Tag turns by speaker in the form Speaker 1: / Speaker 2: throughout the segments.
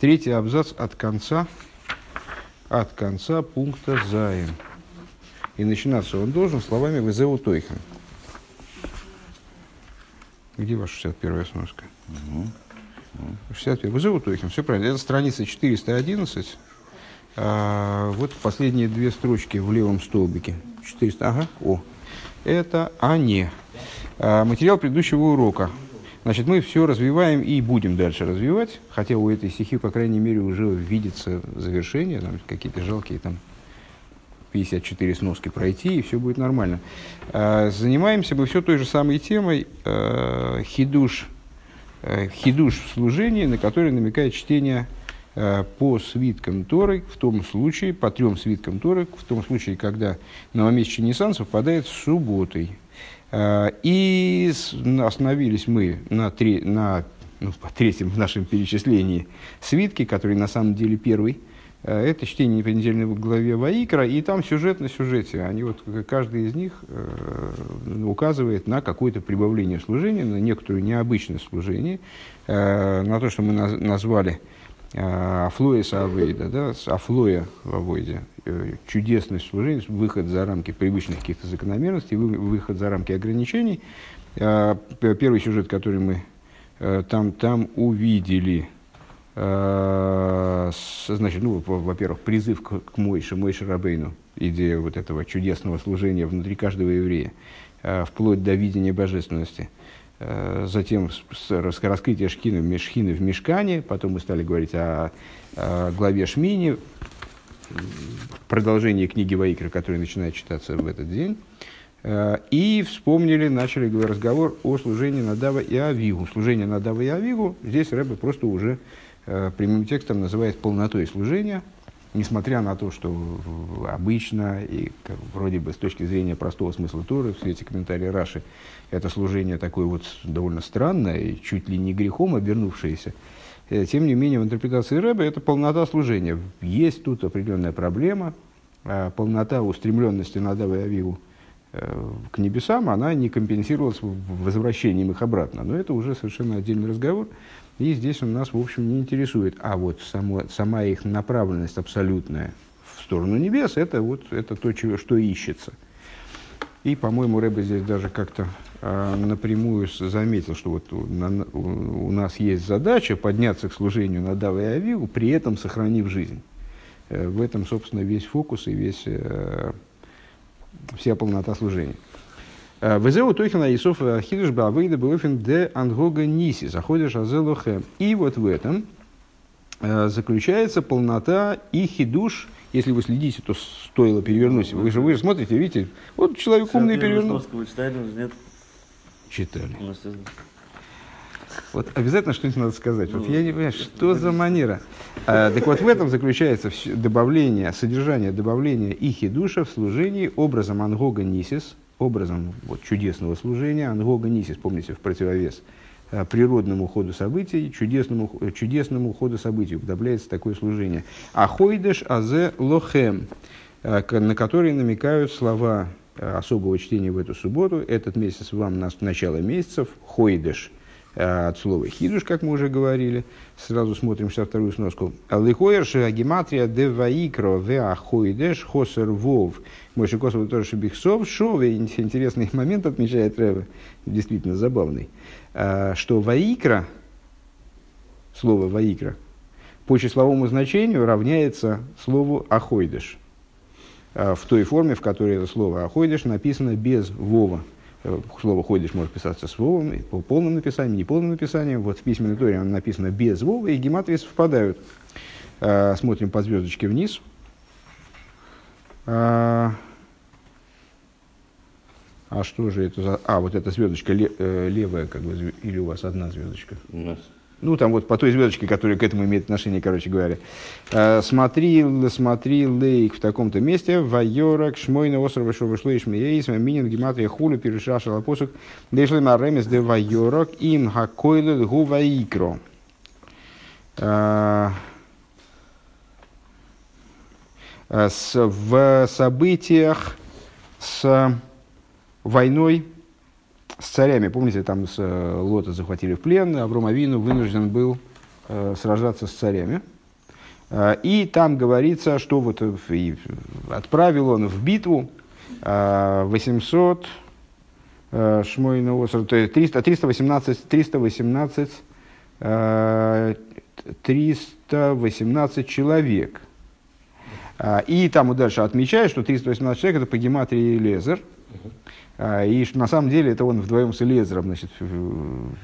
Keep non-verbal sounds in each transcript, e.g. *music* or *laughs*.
Speaker 1: Третий абзац от конца, от конца пункта Заин. И начинаться он должен словами «Везеу Тойхен». Где ваша 61-я сноска? Угу. 61 «Везеу Тойхен», все правильно. Это страница 411. А, вот последние две строчки в левом столбике. 400, ага, о. Это «Ане». А, материал предыдущего урока. Значит, мы все развиваем и будем дальше развивать, хотя у этой стихи, по крайней мере, уже видится завершение, там какие-то жалкие там 54 сноски пройти, и все будет нормально. А, занимаемся мы все той же самой темой а, хидуш, а, хидуш в служении, на который намекает чтение по свиткам Торы, в том случае, по трем свиткам Торы, в том случае, когда новомесячный Ниссан совпадает с субботой. Э, и остановились мы на, три, на ну, по третьем в нашем перечислении свитки, который на самом деле первый. Э, это чтение понедельной в главе Ваикра, и там сюжет на сюжете. Они вот, каждый из них э, указывает на какое-то прибавление служения, на некоторую необычное служение, э, на то, что мы наз, назвали э, Афлоя Савейда, да, Афлоя в Авойде, Э, чудесность служения, выход за рамки привычных каких-то закономерностей, выход за рамки ограничений. А, первый сюжет, который мы э, там, там увидели, э, значит, ну, во-первых, призыв к, к Мойше, Мойше Рабейну, идея вот этого чудесного служения внутри каждого еврея, вплоть до видения божественности. Затем раскрытие шхины, мешхины в мешкане, потом мы стали говорить о, о главе Шмини, продолжение книги Ваикра, которая начинает читаться в этот день. Э, и вспомнили, начали разговор о служении Надава и Авигу. Служение Надава и Авигу здесь Рэбе просто уже э, прямым текстом называет полнотой служения, несмотря на то, что обычно и вроде бы с точки зрения простого смысла Торы, в свете комментария Раши, это служение такое вот довольно странное и чуть ли не грехом обернувшееся. Э, тем не менее, в интерпретации Рэба это полнота служения. Есть тут определенная проблема, а полнота устремленности на Дава и Авиву э, к небесам, она не компенсировалась возвращением их обратно. Но это уже совершенно отдельный разговор, и здесь он нас, в общем, не интересует. А вот само, сама их направленность абсолютная в сторону небес, это, вот, это то, чего, что ищется. И, по-моему, Рэба здесь даже как-то а, напрямую заметил, что вот у, на, у, нас есть задача подняться к служению на Дава и Авиву, при этом сохранив жизнь. Э, в этом, собственно, весь фокус и весь, э, вся полнота служения. Э, Везеу Тохина Исоф Хидуш Бавейда Бауфин де Ангога Ниси, заходишь Азелохем. И вот в этом заключается полнота и хидуш, если вы следите, то стоило перевернуть. Вы же, вы же смотрите, видите, вот человек умный перевернул. Читали, нет? читали. Вот обязательно что-нибудь надо сказать. Вот я не понимаю, что за манера. А, так вот в этом заключается добавление, содержание добавления ихи душа в служении образом ангога нисис, образом вот, чудесного служения, ангога нисис, помните, в противовес природному ходу событий, чудесному, чудесному ходу событий уподобляется такое служение. Ахойдеш азе лохем, а, на который намекают слова Э, особого чтения в эту субботу. Этот месяц вам на начало месяцев, хойдеш, э, от слова хидуш, как мы уже говорили. Сразу смотрим сейчас вторую сноску. Лихоерш агематрия де ваикро веа хойдеш хосер вов. Мойши Косов тоже шибихсов. Шове интересный момент отмечает Рэбе, действительно забавный, э, что ваикра, слово ваикра, по числовому значению равняется слову ахойдеш. Э, в той форме, в которой это слово «аходиш» написано без «вова». Э, слово «ходиш» может писаться с «вовом», по полным написанием, неполным написанием. Вот в письменной торе оно написано без «вова», и гематрии совпадают. Э, смотрим по звездочке вниз. А что же это за... А, вот эта звездочка левая, как бы, или у вас одна звездочка? У нас ну, там вот по той звездочке, которая к этому имеет отношение, короче говоря. Э, смотри, смотри, лейк в таком-то месте, вайорак, шмойна, острова, что вышло, и шмеейс, минин, гематрия, хуля, перешашал апосук, дешли маремес, де вайорак, им хакойлы, гу ваикро. Э, э, в событиях с войной с царями. Помните, там с э, Лота захватили в плен, Авром вынужден был э, сражаться с царями. Э, и там говорится, что вот и отправил он в битву 800 Шмойна 300, 318, 318, 318 человек. И там дальше отмечает, что 318 человек это по гематрии Лезер. А, и что на самом деле это он вдвоем с Элезером значит,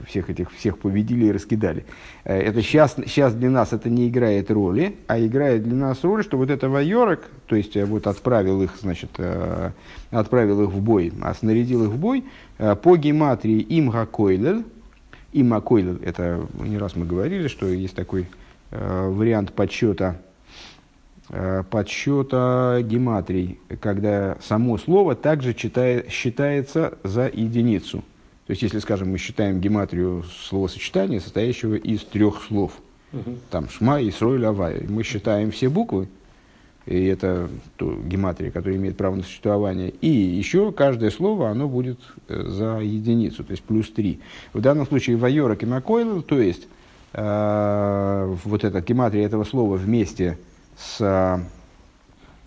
Speaker 1: всех этих всех победили и раскидали. Э, это сейчас, сейчас для нас это не играет роли, а играет для нас роль, что вот это воерок, то есть э, вот отправил их, значит, э, отправил их в бой, а снарядил их в бой по гематрии имга койлель. Имга койлель, это не раз мы говорили, что есть такой вариант подсчета Э, подсчета гематрий, когда само слово также читает, считается за единицу. То есть, если, скажем, мы считаем гематрию словосочетания, состоящего из трех слов, угу. там Шма, Исроиль, Авай, мы считаем все буквы, и это то, гематрия, которая имеет право на существование, и еще каждое слово, оно будет э, за единицу, то есть плюс три. В данном случае Вайора Кимакойл, то есть э, вот эта гематрия этого слова вместе с,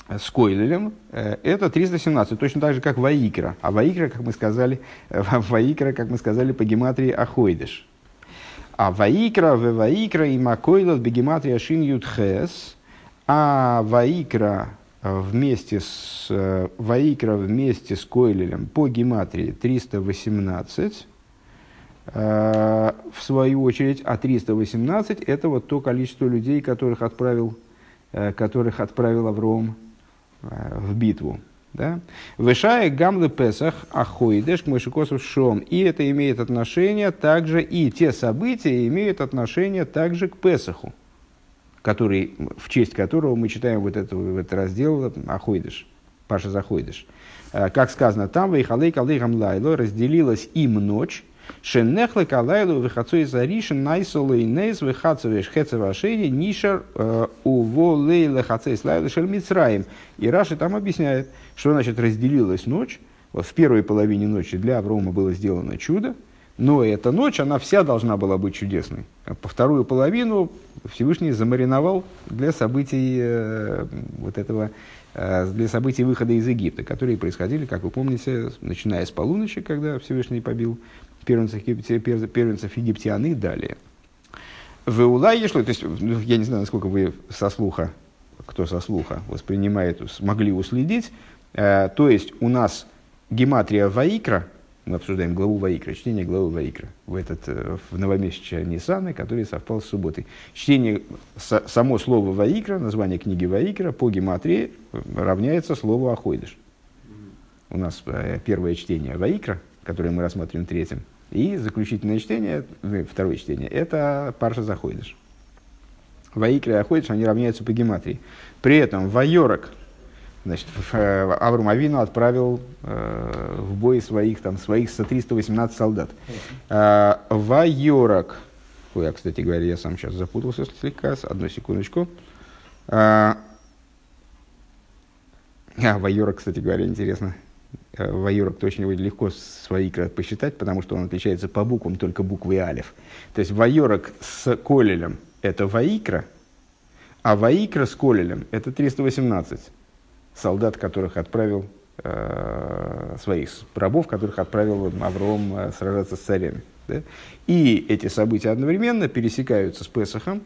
Speaker 1: э, с Койлелем, э, это 317, точно так же, как Ваикра. А Ваикра, как мы сказали, *laughs* Ваикра, как мы сказали, по гематрии Ахойдыш. А Ваикра, Ваикра и Макойлот бегематрия Ашин Ютхес, а Ваикра вместе с Ваикра вместе с Койлелем по гематрии 318, в свою очередь, а 318 это вот то количество людей, которых отправил Э, которых отправил Авром э, в битву. Да? Вышая гамлы Песах, ахойдеш, мышикосов шом. И это имеет отношение также, и те события имеют отношение также к Песаху, который, в честь которого мы читаем вот, это, вот этот раздел Ахойдеш, Паша Захойдеш. Э, как сказано там, Вейхалей Калейхам Лайло разделилась им ночь, Шеннехлы калайлу выхацуй заришен найсолы нейс выхацуешь хецева шеи нишар э, уволей лехацей слайлы шельмицраем. И Раши там объясняет, что значит разделилась ночь. Вот в первой половине ночи для Аврома было сделано чудо, но эта ночь, она вся должна была быть чудесной. А по вторую половину Всевышний замариновал для событий э, вот этого, э, для событий выхода из Египта, которые происходили, как вы помните, начиная с полуночи, когда Всевышний побил первенцев, первенцев египтян и далее. В Улае шло, то есть, ну, я не знаю, насколько вы со слуха, кто со слуха воспринимает, смогли уследить, э, то есть у нас гематрия Ваикра, мы обсуждаем главу Ваикра, чтение главы Ваикра в, этот, э, в новомесячие Нисаны, который совпал с субботой. Чтение, само слово Ваикра, название книги Ваикра по гематрии равняется слову Ахойдыш. У нас э, первое чтение Ваикра, которое мы рассмотрим третьим, и заключительное чтение, ну, второе чтение, это Парша Заходиш. Ваикра и Аходиш, они равняются по гематрии. При этом Вайорок, значит, э, Аврум Авину отправил э, в бой своих, там, своих 318 солдат. Э, Вайорок, ой, я, кстати говоря, я сам сейчас запутался слегка, одну секундочку. Э, а, Вайорок, кстати говоря, интересно, Э, Ваюрок очень легко с Ваикра посчитать, потому что он отличается по буквам только буквой Алиф. То есть Вайорок с Колелем – это Ваикра, а Ваикра с Колелем – это 318 солдат, которых отправил, э, своих рабов, которых отправил Авром э, сражаться с царями. Да? И эти события одновременно пересекаются с Песохом,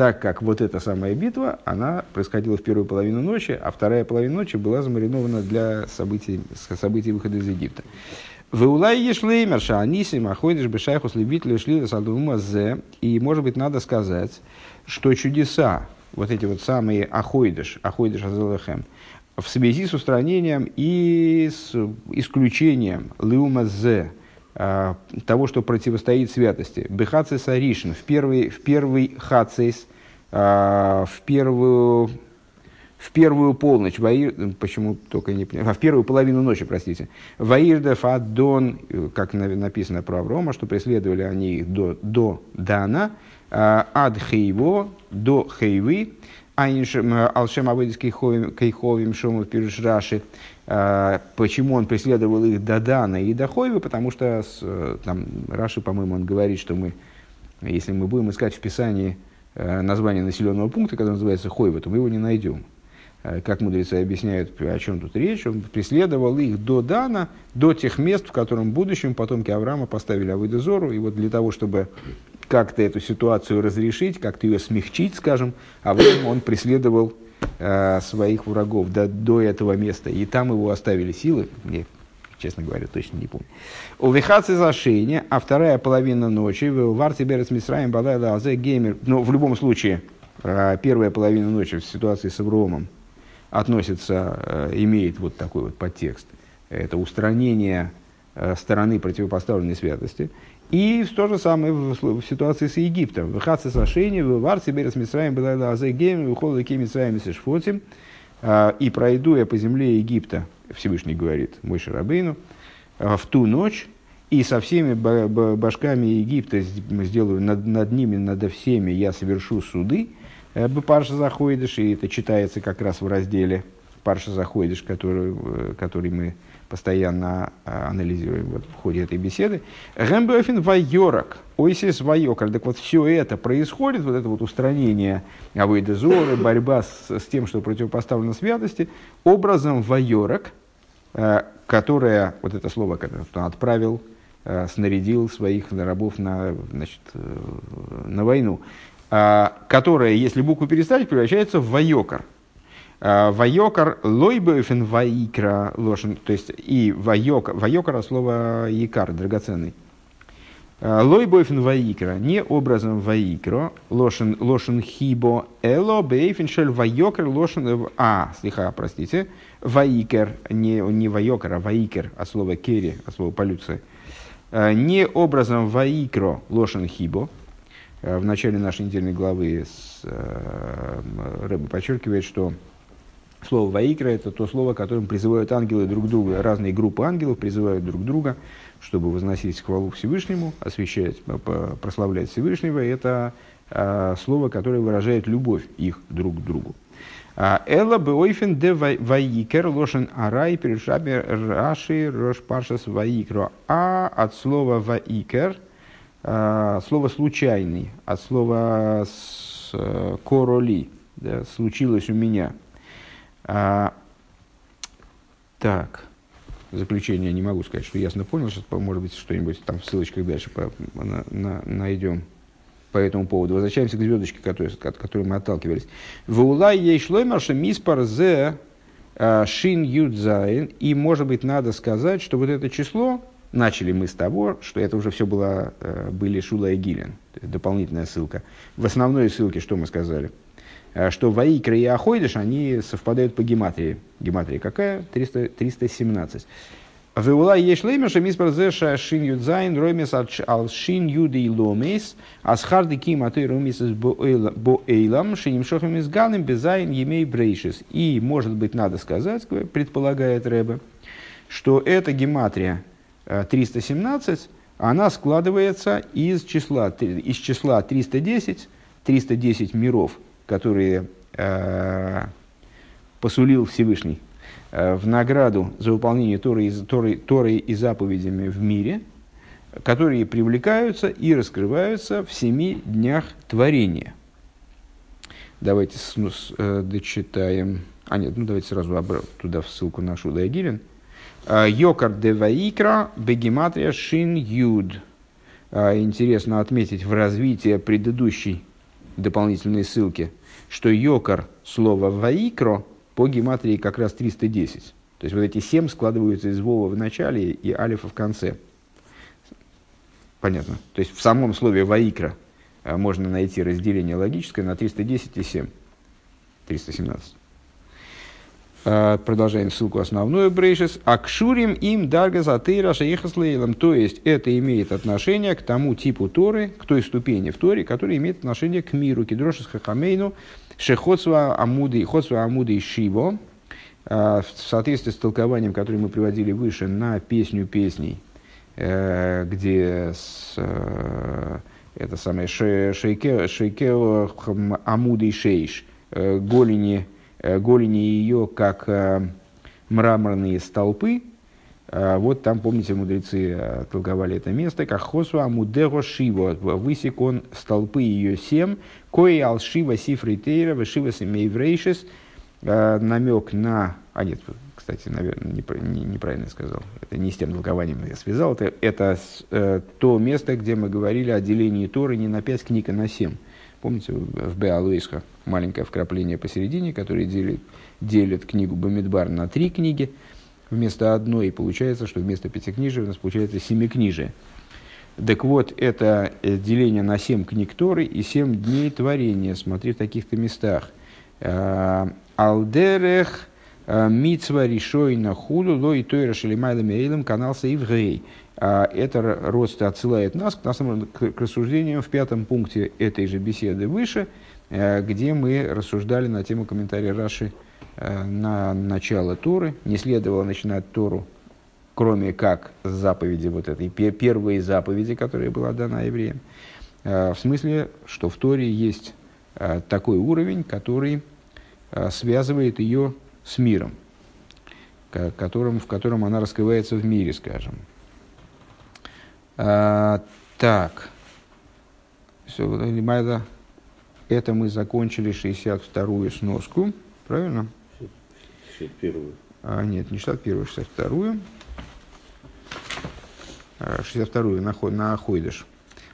Speaker 1: так как вот эта самая битва, она происходила в первую половину ночи, а вторая половина ночи была замаринована для событий, событий выхода из Египта. В Улай Ешлеймер, Шаанисим, Аходиш, Бешайхус, Левитель, Шли, Садума, Зе. И, может быть, надо сказать, что чудеса, вот эти вот самые Ахойдыш, Ахойдыш Азелахем, в связи с устранением и с исключением Леума Зе, того, что противостоит святости. Бехацис Аришин в первый, в первый хацис, а, в первую, в первую полночь, ваир, почему только не а, в первую половину ночи, простите, Ваирдев Аддон, как написано про Аврома, что преследовали они их до, до Дана, ад Хейво, до Хейвы, Алшем Аводис Кейховим Шому Пируш Раши, а, почему он преследовал их до Дана и до Хойвы, потому что там, Раши, по-моему, он говорит, что мы Если мы будем искать в Писании название населенного пункта, который называется Хойва, то мы его не найдем. Как мудрецы объясняют, о чем тут речь, он преследовал их до Дана, до тех мест, в котором в будущем потомки Авраама поставили Авойдозору. И вот для того, чтобы как-то эту ситуацию разрешить, как-то ее смягчить, скажем, а Авраам он преследовал э, своих врагов до, до этого места, и там его оставили силы, мне, честно говоря, точно не помню. У Вихацы зашения, а вторая половина ночи, в Варте Берес Мисраем Балайла Азе Геймер, но в любом случае, э, первая половина ночи в ситуации с Авромом относится, э, имеет вот такой вот подтекст. Это устранение э, стороны противопоставленной святости. И то же самое в, в ситуации с Египтом. В Хаци Сашени, в Варце Берес Мисраем, была Азегем, в Холоке Мисраем и Сешфотим. А, и пройду я по земле Египта, Всевышний говорит мой Шарабейну, а, в ту ночь, и со всеми башками Египта сделаю над, над ними, над всеми я совершу суды. Э, Парша заходишь, и это читается как раз в разделе Парша заходишь, который, э, который мы постоянно а, анализируем вот, в ходе этой беседы. Гэмбэфин вайорак, ойсис вайокар. Так вот, все это происходит, вот это вот устранение авойдезоры, борьба с, с тем, что противопоставлено святости, образом вайорак, э, которое, вот это слово, которое он отправил, э, снарядил своих рабов на, значит, э, на войну, которое, если букву переставить, превращается в вайокар. А, вайокар лойбоефен ваикра лошен, то есть и вайокар, вайокар слово якар, драгоценный. А, лойбоефен ваикра, не образом ваикро, лошен, лошен хибо, эло бейфен шель вайокар лошен, а, слегка, простите, ваикер, не, не вайокар, а ваикер, от слова кери, от слова полюция. А, не образом ваикро лошен хибо, в начале нашей недельной главы с, э, Рэба подчеркивает, что Слово «ваикра» – это то слово, которым призывают ангелы друг друга. Разные группы ангелов призывают друг друга, чтобы возносить хвалу Всевышнему, освящать, прославлять Всевышнего. Это а, слово, которое выражает любовь их друг к другу. А, Эла беойфен де ваикер лошен арай перешаби раши рош паршас ваикро. А от слова ваикер, а, слово случайный, от слова э, короли, да, случилось у меня – так, заключение не могу сказать, что ясно понял. Сейчас, может быть, что-нибудь там в ссылочках дальше по, на, на, найдем по этому поводу. Возвращаемся к звездочке, которой, от которой мы отталкивались. Вулай ей шлоймарша миспар зе а, шин юдзайн. И, может быть, надо сказать, что вот это число, начали мы с того, что это уже все было, э, были Шула и Гилен. Дополнительная ссылка. В основной ссылке что мы сказали? Э, что Ваикра и Ахойдыш, они совпадают по гематрии. Гематрия какая? 300, 317. Веула ешлеймеша миспарзеша шин юдзайн ромес ал шин юды ломес асхарды ким аты ромес боэйлам шиним шохам из галем безайн емей брейшис. И, может быть, надо сказать, предполагает Рэбе, что эта гематрия 317, э, она складывается из числа, из числа 310, 310 миров – которые э, посулил Всевышний э, в награду за выполнение Торы, Торы, Торы и заповедями в мире, которые привлекаются и раскрываются в семи днях творения. Давайте с, с, э, дочитаем. А нет, ну давайте сразу туда в ссылку на Шуда Гилин. Э, Йокар де Ваикра, Бегематрия Шин Юд. Э, интересно отметить в развитии предыдущей дополнительной ссылки – что йокар слова ваикро по гематрии как раз 310. То есть вот эти семь складываются из вова в начале и алифа в конце. Понятно. То есть в самом слове ваикра э, можно найти разделение логическое на 310 и 7. 317. Э, продолжаем ссылку основную брейшис. Акшурим им дарга затыра шаехаслейлом. То есть это имеет отношение к тому типу Торы, к той ступени в Торе, которая имеет отношение к миру. Кедрошис хахамейну шехоцва амуды, хоцва амуды шиво. Э, в соответствии с толкованием, которое мы приводили выше, на песню песней, э, где с, это самое шейке, шейке амуды и шейш, голени голени ее как э, мраморные столпы, А, вот там, помните, мудрецы а, толковали это место, как Хосва Мудеро Шиво, высек он столпы ее семь, кое алшива сифры тейра, вышива семейврейшис, намек на... А нет, кстати, наверное, неправильно сказал. Это не с тем толкованием я связал. Это, это э, то место, где мы говорили о делении Торы не на пять книг, а на семь. Помните, в Беалуисха маленькое вкрапление посередине, которое делит, делит книгу Бамидбар на три книги вместо одной. И получается, что вместо пятикнижия у нас получается семикнижие. Так вот, это э, деление на семь книг Торы и семь дней творения. Смотри в таких-то местах. Э, Алдерех Э, Мицва решой на худу, ло и той расшелимайлами эйлем канал Саивгей. А это рост отсылает нас к, самом, к, рассуждениям в пятом пункте этой же беседы выше, э, где мы рассуждали на тему комментария Раши э, на начало Торы. Не следовало начинать Тору, кроме как с заповеди вот этой, первой заповеди, которая была дана евреям. В смысле, что в Торе есть такой уровень, который связывает ее с миром, в котором она раскрывается в мире, скажем. А, так. Все, это мы закончили 62-ю сноску. Правильно?
Speaker 2: 61-ю.
Speaker 1: А, нет, не 61-ю, 62-ю. 62-ю на, на Ахойдыш.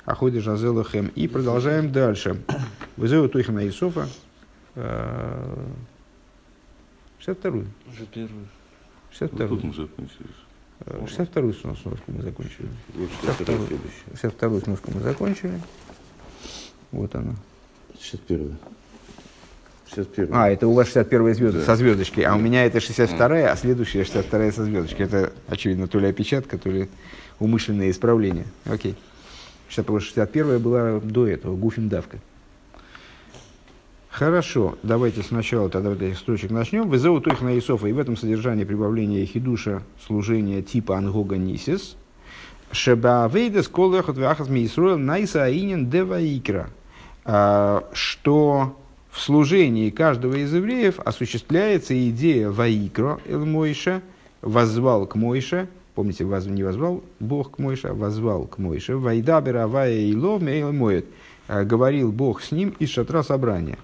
Speaker 1: Ахойдыш Азелахем. И продолжаем дальше. Вызову Тойхана Исофа. 62-ю.
Speaker 2: Уже первую.
Speaker 1: 62-ю.
Speaker 2: Тут мы закончили.
Speaker 1: 62-ю сноску мы закончили.
Speaker 2: Вот
Speaker 1: 62-ю 62 сноску мы закончили. Вот она.
Speaker 2: 61 61
Speaker 1: А, это у вас 61 звезда, да. со звездочкой, а у меня это 62 а следующая 62 со звездочкой. Это, очевидно, то ли опечатка, то ли умышленное исправление. Окей. 61 была до этого, Гуфин Давка. Хорошо, давайте сначала тогда вот этих строчек начнем. Вызову их на Исофа, и в этом содержании прибавления хидуша служения типа ангога нисис. Шебаавейдес колехот вахас миисруэл найса аинен деваикра. А, что в служении каждого из евреев осуществляется идея ваикро эл Мойша, возвал к Мойше, помните, воз, не возвал Бог к Мойше, а возвал к Мойше, вайдабера вая и лов а, говорил Бог с ним из шатра собрания.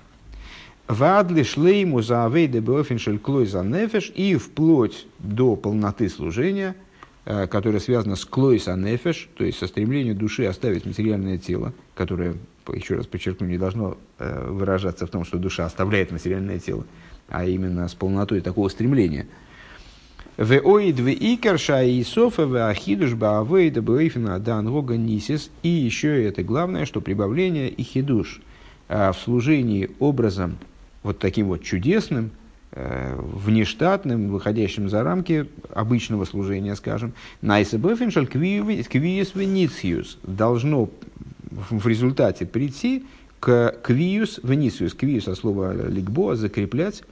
Speaker 1: Вадли шлейму за авейде беофиншель клой за нефеш и вплоть до полноты служения, э, которое связано с клой за нефеш, то есть со стремлением души оставить материальное тело, которое, еще раз подчеркну, не должно э, выражаться в том, что душа оставляет материальное тело, а именно с полнотой такого стремления. В оид в икерша и софа в ахидуш баавейда бэйфина дан рога нисис. И еще это главное, что прибавление и хидуш э, в служении образом вот таким вот чудесным, э, внештатным, выходящим за рамки обычного служения, скажем, найсебефиншаль квиус венисиус должно в результате прийти к квиус венисиус. Квиус от слова ликбо, закреплять,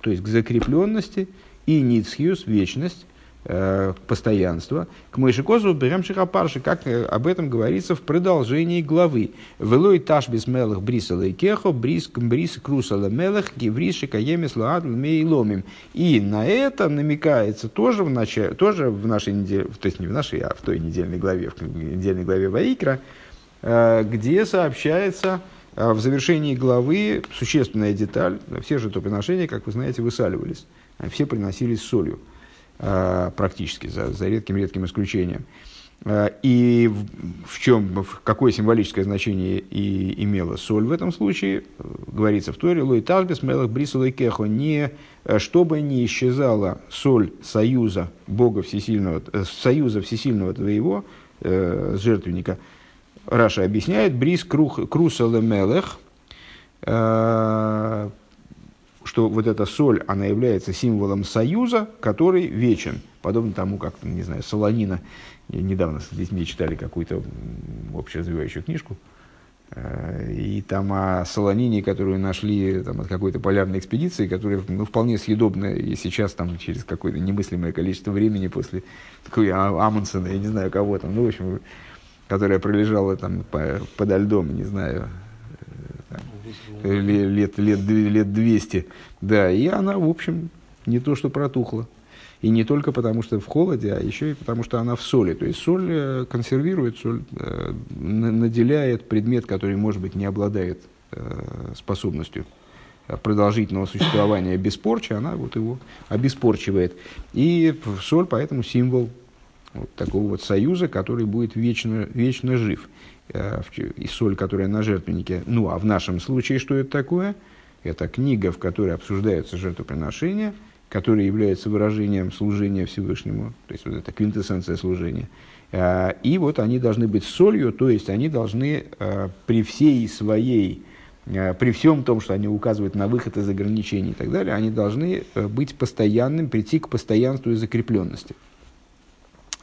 Speaker 1: то есть к закрепленности, и ницхиус, вечность, постоянства. К Мойшикозу берем Шихапарши, как э, об этом говорится в продолжении главы. Велой таш без мелых брисала и кехо, брис, брис крусала мелых, геврис шикаемис лаад ломим. И на это намекается тоже в, начале, тоже в нашей неделе, то есть не в нашей, а в той недельной главе, в недельной главе Ваикра, э, где сообщается в завершении главы существенная деталь. Все же жертвоприношения, как вы знаете, высаливались. Все приносились солью. Э, практически, за, за редким-редким исключением. Э, и в, в чем, в какое символическое значение и имела соль в этом случае, э, говорится в Торе, Лой Тажбес, Мелах Брису Кехо, не, чтобы не исчезала соль союза Бога Всесильного, союза Всесильного твоего, э, жертвенника, Раша объясняет, Брис Крусала Мелех, что вот эта соль, она является символом союза, который вечен. Подобно тому, как, не знаю, солонина. Недавно с детьми читали какую-то общеразвивающую книжку. Э, и там о солонине, которую нашли там, от какой-то полярной экспедиции, которая ну, вполне съедобная. И сейчас там через какое-то немыслимое количество времени после такой а, Амундсена, я не знаю кого там, ну, в общем, которая пролежала там по, подо льдом, не знаю, лет, лет, лет 200. Да, и она, в общем, не то что протухла. И не только потому, что в холоде, а еще и потому, что она в соли. То есть соль э, консервирует, соль э, наделяет предмет, который, может быть, не обладает э, способностью продолжительного существования без порчи, она вот его обеспорчивает. И соль поэтому символ вот такого вот союза, который будет вечно, вечно жив. И соль, которая на жертвеннике. Ну, а в нашем случае что это такое? Это книга, в которой обсуждаются жертвоприношения – который является выражением служения Всевышнему, то есть вот это квинтэссенция служения. А, и вот они должны быть солью, то есть они должны а, при всей своей, а, при всем том, что они указывают на выход из ограничений и так далее, они должны быть постоянным, прийти к постоянству и закрепленности.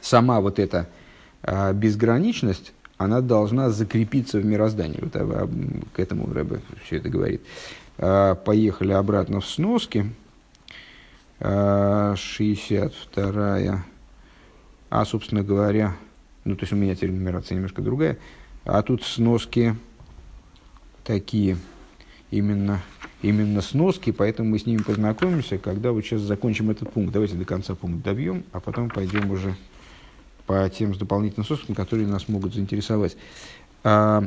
Speaker 1: Сама вот эта безграничность, она должна закрепиться в мироздании. Вот к этому Рэбе все это говорит. Поехали обратно в сноски. 62 а, собственно говоря, ну, то есть у меня теперь нумерация немножко другая, а тут сноски такие, именно, именно сноски, поэтому мы с ними познакомимся, когда вот сейчас закончим этот пункт. Давайте до конца пункт добьем, а потом пойдем уже по тем дополнительным сноскам, которые нас могут заинтересовать. А,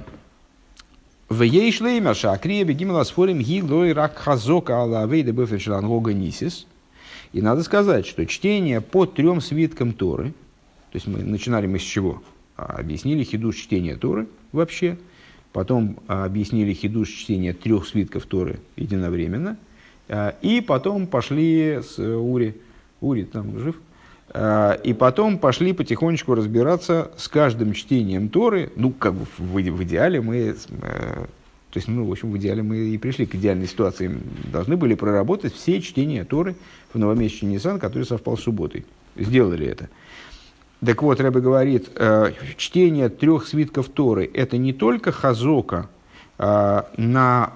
Speaker 1: в ей шлеймер шакрия бегимала сфорим ги лой рак хазока ала вейда бефешелан гога нисис – и надо сказать, что чтение по трем свиткам Торы, то есть мы начинали мы с чего? А, объяснили хидуш чтения Торы вообще, потом а, объяснили хидуш чтения трех свитков Торы единовременно, и потом пошли с э, Ури, Ури там жив, и потом пошли потихонечку разбираться с каждым чтением Торы. Ну, как бы в, в идеале мы э, то есть, ну, в общем, в идеале мы и пришли к идеальной ситуации. Должны были проработать все чтения Торы в новомесячный Нисан, который совпал с субботой. Сделали это. Так вот, Рэбе говорит, э, чтение трех свитков Торы – это не только хазока э, на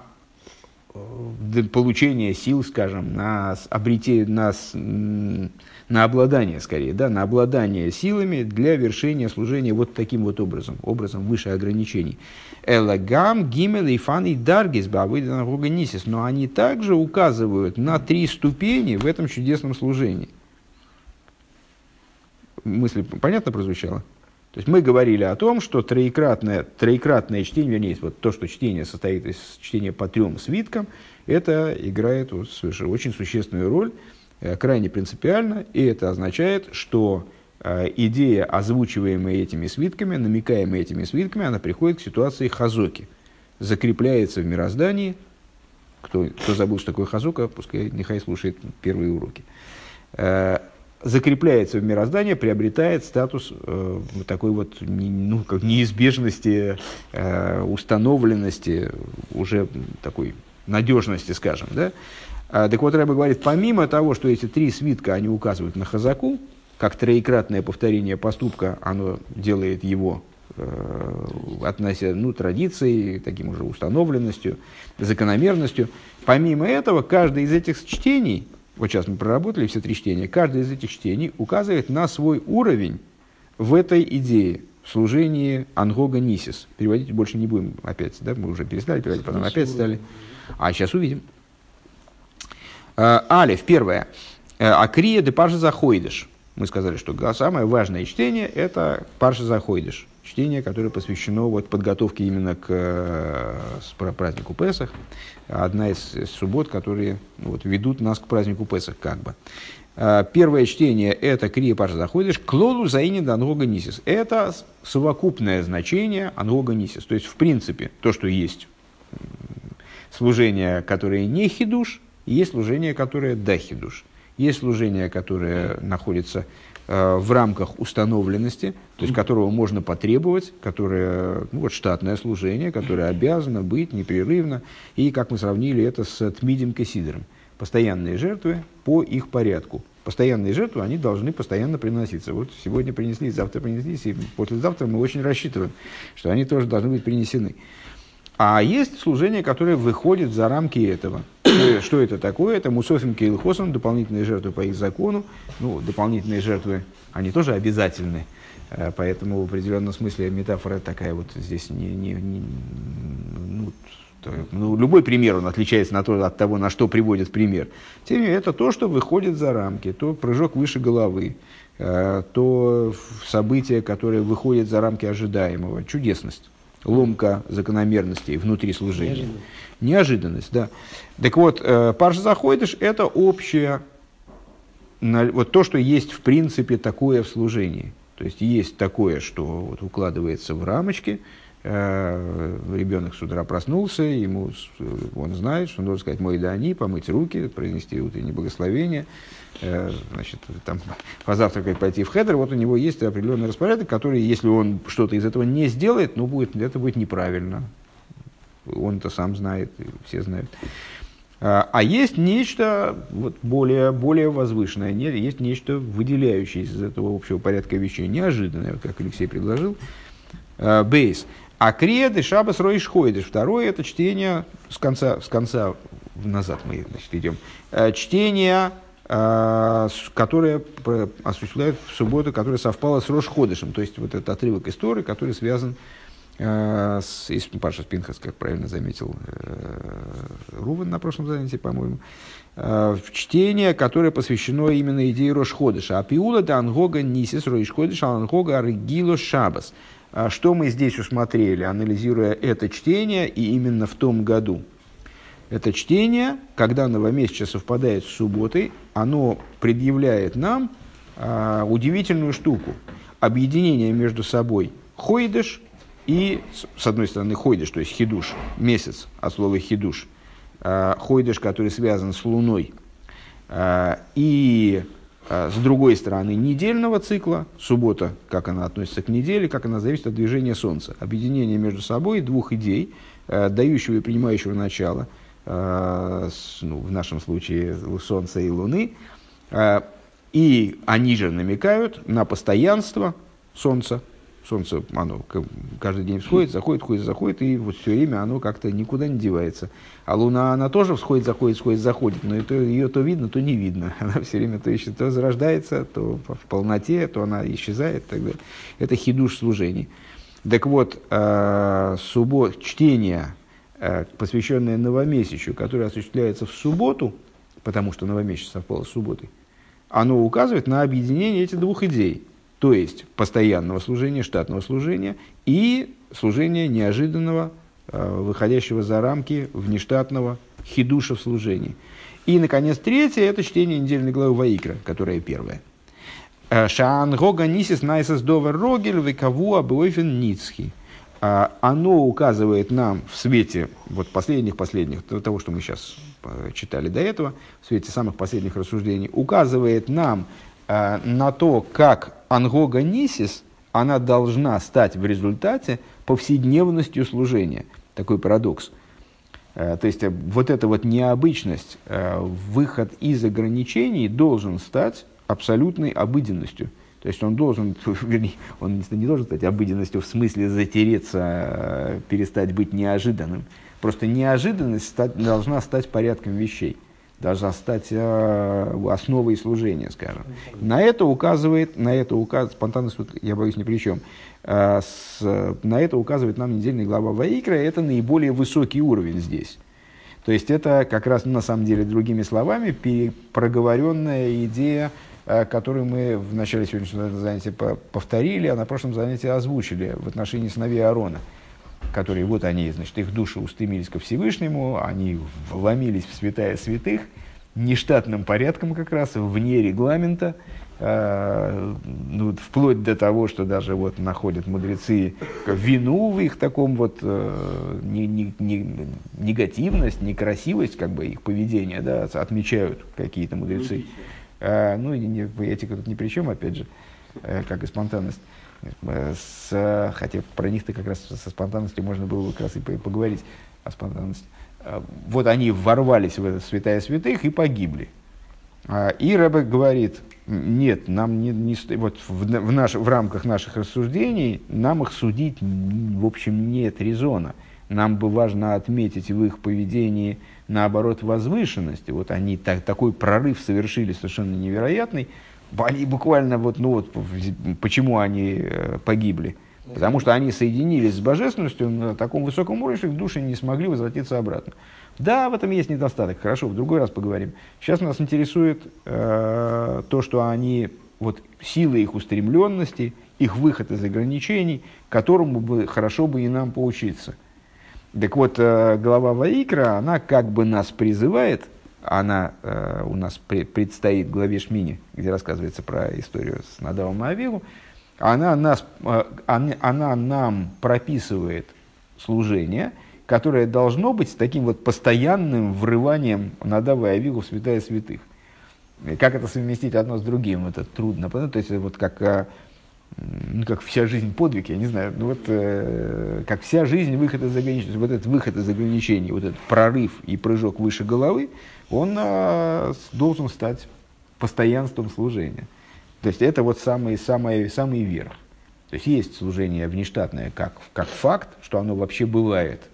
Speaker 1: э, получение сил, скажем, на обретение, на, на обладание, скорее, да, на обладание силами для вершения служения вот таким вот образом, образом выше ограничений. Элагам, Гимел и Фан и Даргис, Бавыданагуганисис. Но они также указывают на три ступени в этом чудесном служении. Мысль понятно прозвучала? То есть мы говорили о том, что троекратное, троекратное чтение, вернее, вот то, что чтение состоит из чтения по трем свиткам, это играет вот, очень существенную роль, крайне принципиально, и это означает, что Э, идея, озвучиваемая этими свитками, намекаемая этими свитками, она приходит к ситуации хазоки, закрепляется в мироздании. Кто, кто забыл, что такое хазока, пускай нехай слушает первые уроки. Э, закрепляется в мироздании, приобретает статус э, такой вот ну, как неизбежности, э, установленности, уже такой надежности, скажем. Да? А, так вот, Рэба говорит, помимо того, что эти три свитка, они указывают на хазаку, как троекратное повторение поступка, оно делает его э, относя, ну, традицией, таким уже установленностью, закономерностью. Помимо этого, каждое из этих чтений, вот сейчас мы проработали все три чтения, каждое из этих чтений указывает на свой уровень в этой идее, в служении Ангога Нисис. Переводить больше не будем опять, да, мы уже перестали переводить, потом опять стали. А сейчас увидим. Э, Алиф, первое. Э, Акрия де Пажа Заходишь мы сказали, что самое важное чтение – это Парша Заходиш, чтение, которое посвящено вот подготовке именно к э, празднику Песах, одна из, суббот, которые ну, вот, ведут нас к празднику Песах как бы. Первое чтение – это Крия Парша Заходиш, Клолу Заини Ангога Нисис. Это совокупное значение Ангога Нисис. То есть, в принципе, то, что есть служение, которое не хидуш, есть служение, которое да хидуш. Есть служение, которое находится э, в рамках установленности, то есть которого можно потребовать, которое ну, вот, штатное служение, которое обязано быть непрерывно. И, как мы сравнили это с Тмидим Кесидером, постоянные жертвы по их порядку. Постоянные жертвы, они должны постоянно приноситься. Вот сегодня принесли, завтра принеслись, и послезавтра мы очень рассчитываем, что они тоже должны быть принесены. А есть служение, которое выходит за рамки этого. Что это такое? Это мусофим кейлхосом, дополнительные жертвы по их закону. Ну, дополнительные жертвы, они тоже обязательны. Э, поэтому в определенном смысле метафора такая вот здесь не, не, не ну, То, ну, любой пример, он отличается на то, от того, на что приводит пример. Тем не менее, это то, что выходит за рамки, то прыжок выше головы, э, то событие, которое выходит за рамки ожидаемого, чудесность, ломка закономерностей внутри служения. Неожиданность, Неожиданность да. Так вот, э, Парш Заходишь – это общее, вот то, что есть в принципе такое в служении. То есть есть такое, что вот укладывается в рамочки – ребенок с утра проснулся, ему, он знает, что должен сказать «мой да они», помыть руки, произнести утреннее благословение, э, значит, там, позавтракать, пойти в хедер, вот у него есть определенный распорядок, который, если он что-то из этого не сделает, ну, будет, это будет неправильно. Он это сам знает, все знают. А, а есть нечто вот, более, более возвышенное, есть нечто выделяющееся из этого общего порядка вещей, неожиданное, как Алексей предложил. Э, бейс. А креды шабас роиш ходишь. Второе это чтение с конца, с конца назад мы значит, идем. Э, чтение, э, которое осуществляют в субботу, которое совпало с Рош Ходышем. То есть вот этот отрывок истории, который связан э, с Паша Спинхас, как правильно заметил Руван на прошлом занятии, по-моему, в чтение, которое посвящено именно идее Рош Ходыша. А пиула да ангога нисис роиш ходыша ангога аргило шабас. А что мы здесь усмотрели, анализируя это чтение и именно в том году? Это чтение, когда новомесячие совпадает с субботой, оно предъявляет нам а, удивительную штуку. Объединение между собой хойдыш и, с одной стороны, хойдыш, то есть хидуш, месяц от слова хидуш, а, хойдыш, который связан с луной, а, и а с другой стороны, недельного цикла, суббота, как она относится к неделе, как она зависит от движения Солнца. Объединение между собой двух идей, э, дающего и принимающего начало, э, ну, в нашем случае Солнца и Луны, э, и они же намекают на постоянство Солнца, Солнце, оно каждый день всходит, заходит, входит, заходит, и вот все время оно как-то никуда не девается. А Луна, она тоже всходит, заходит, всходит, заходит, но это, ее то видно, то не видно. *laughs* Она все время то еще то зарождается, то в полноте, то она исчезает так далее. Это хидуш служений. Так вот, э, суббот, чтение, э, посвященное новомесячу, которое осуществляется в субботу, потому что новомесяц совпало с субботой, оно указывает на объединение этих двух идей – то есть постоянного служения, штатного служения и служения неожиданного, э, выходящего за рамки внештатного хидуша в служении. И, наконец, третье – это чтение недельной главы Ваикра, которая первая. Э, Шаан Гога Нисис Найсас Довер Рогель Векаву Абойфен Ницхи. Э, оно указывает нам в свете вот последних-последних, того, что мы сейчас читали до этого, в свете самых последних рассуждений, указывает нам на то, как ангога нисис, она должна стать в результате повседневностью служения. Такой парадокс. Э, то есть э, вот эта вот необычность, э, выход из ограничений должен стать абсолютной обыденностью. То есть он должен, *laughs* вернее, он не должен стать обыденностью в смысле затереться, перестать быть неожиданным. Просто неожиданность стать, должна стать порядком вещей должна стать э, основой служения, скажем. На это указывает, на это указывает, спонтанность, я боюсь, ни при чем. Э, с, на это указывает нам недельная глава Ваикра, это наиболее высокий уровень здесь. То есть это как раз, на самом деле, другими словами, проговоренная идея, э, которую мы в начале сегодняшнего занятия повторили, а на прошлом занятии озвучили в отношении сыновей Аарона – которые вот они, значит, их души устремились ко Всевышнему, они вломились в святая святых, нештатным порядком как раз, вне регламента, э, ну, вплоть до того, что даже вот находят мудрецы вину в их таком вот э, не, не, не, негативность, некрасивость как бы их поведения, да, отмечают какие-то мудрецы. Э, ну, не, этика тут ни при чем, опять же, э, как и спонтанность. С, хотя про них-то как раз со спонтанностью можно было бы как раз и поговорить о спонтанности. А, вот они ворвались в это святая святых и погибли. А, и Рэбе говорит, нет, нам не, не вот в, в, наш, в рамках наших рассуждений нам их судить, в общем, нет резона. Нам бы важно отметить в их поведении, наоборот, возвышенность. Вот они так, такой прорыв совершили совершенно невероятный, они буквально вот, ну вот, почему они э, погибли? Потому что они соединились с божественностью на таком высоком уровне, что их души не смогли возвратиться обратно. Да, в этом есть недостаток. Хорошо, в другой раз поговорим. Сейчас нас интересует э, то, что они, вот силы их устремленности, их выход из ограничений, которому бы хорошо бы и нам поучиться. Так вот, э, глава Ваикра, она как бы нас призывает, она э, у нас при, предстоит в главе Шмини, где рассказывается про историю с Надавом и Авилу, она, нас, э, она, она нам прописывает служение – которое должно быть таким вот постоянным врыванием Надава и Авигу в святая святых. И как это совместить одно с другим, это трудно. То есть, вот как, э, ну, как вся жизнь подвиг, я не знаю, ну, вот, э, как вся жизнь выход из ограничений, вот этот выход из ограничений, вот этот прорыв и прыжок выше головы, он э, должен стать постоянством служения. То есть, это вот самый, самый, самый верх. То есть, есть служение внештатное как, как факт, что оно вообще бывает –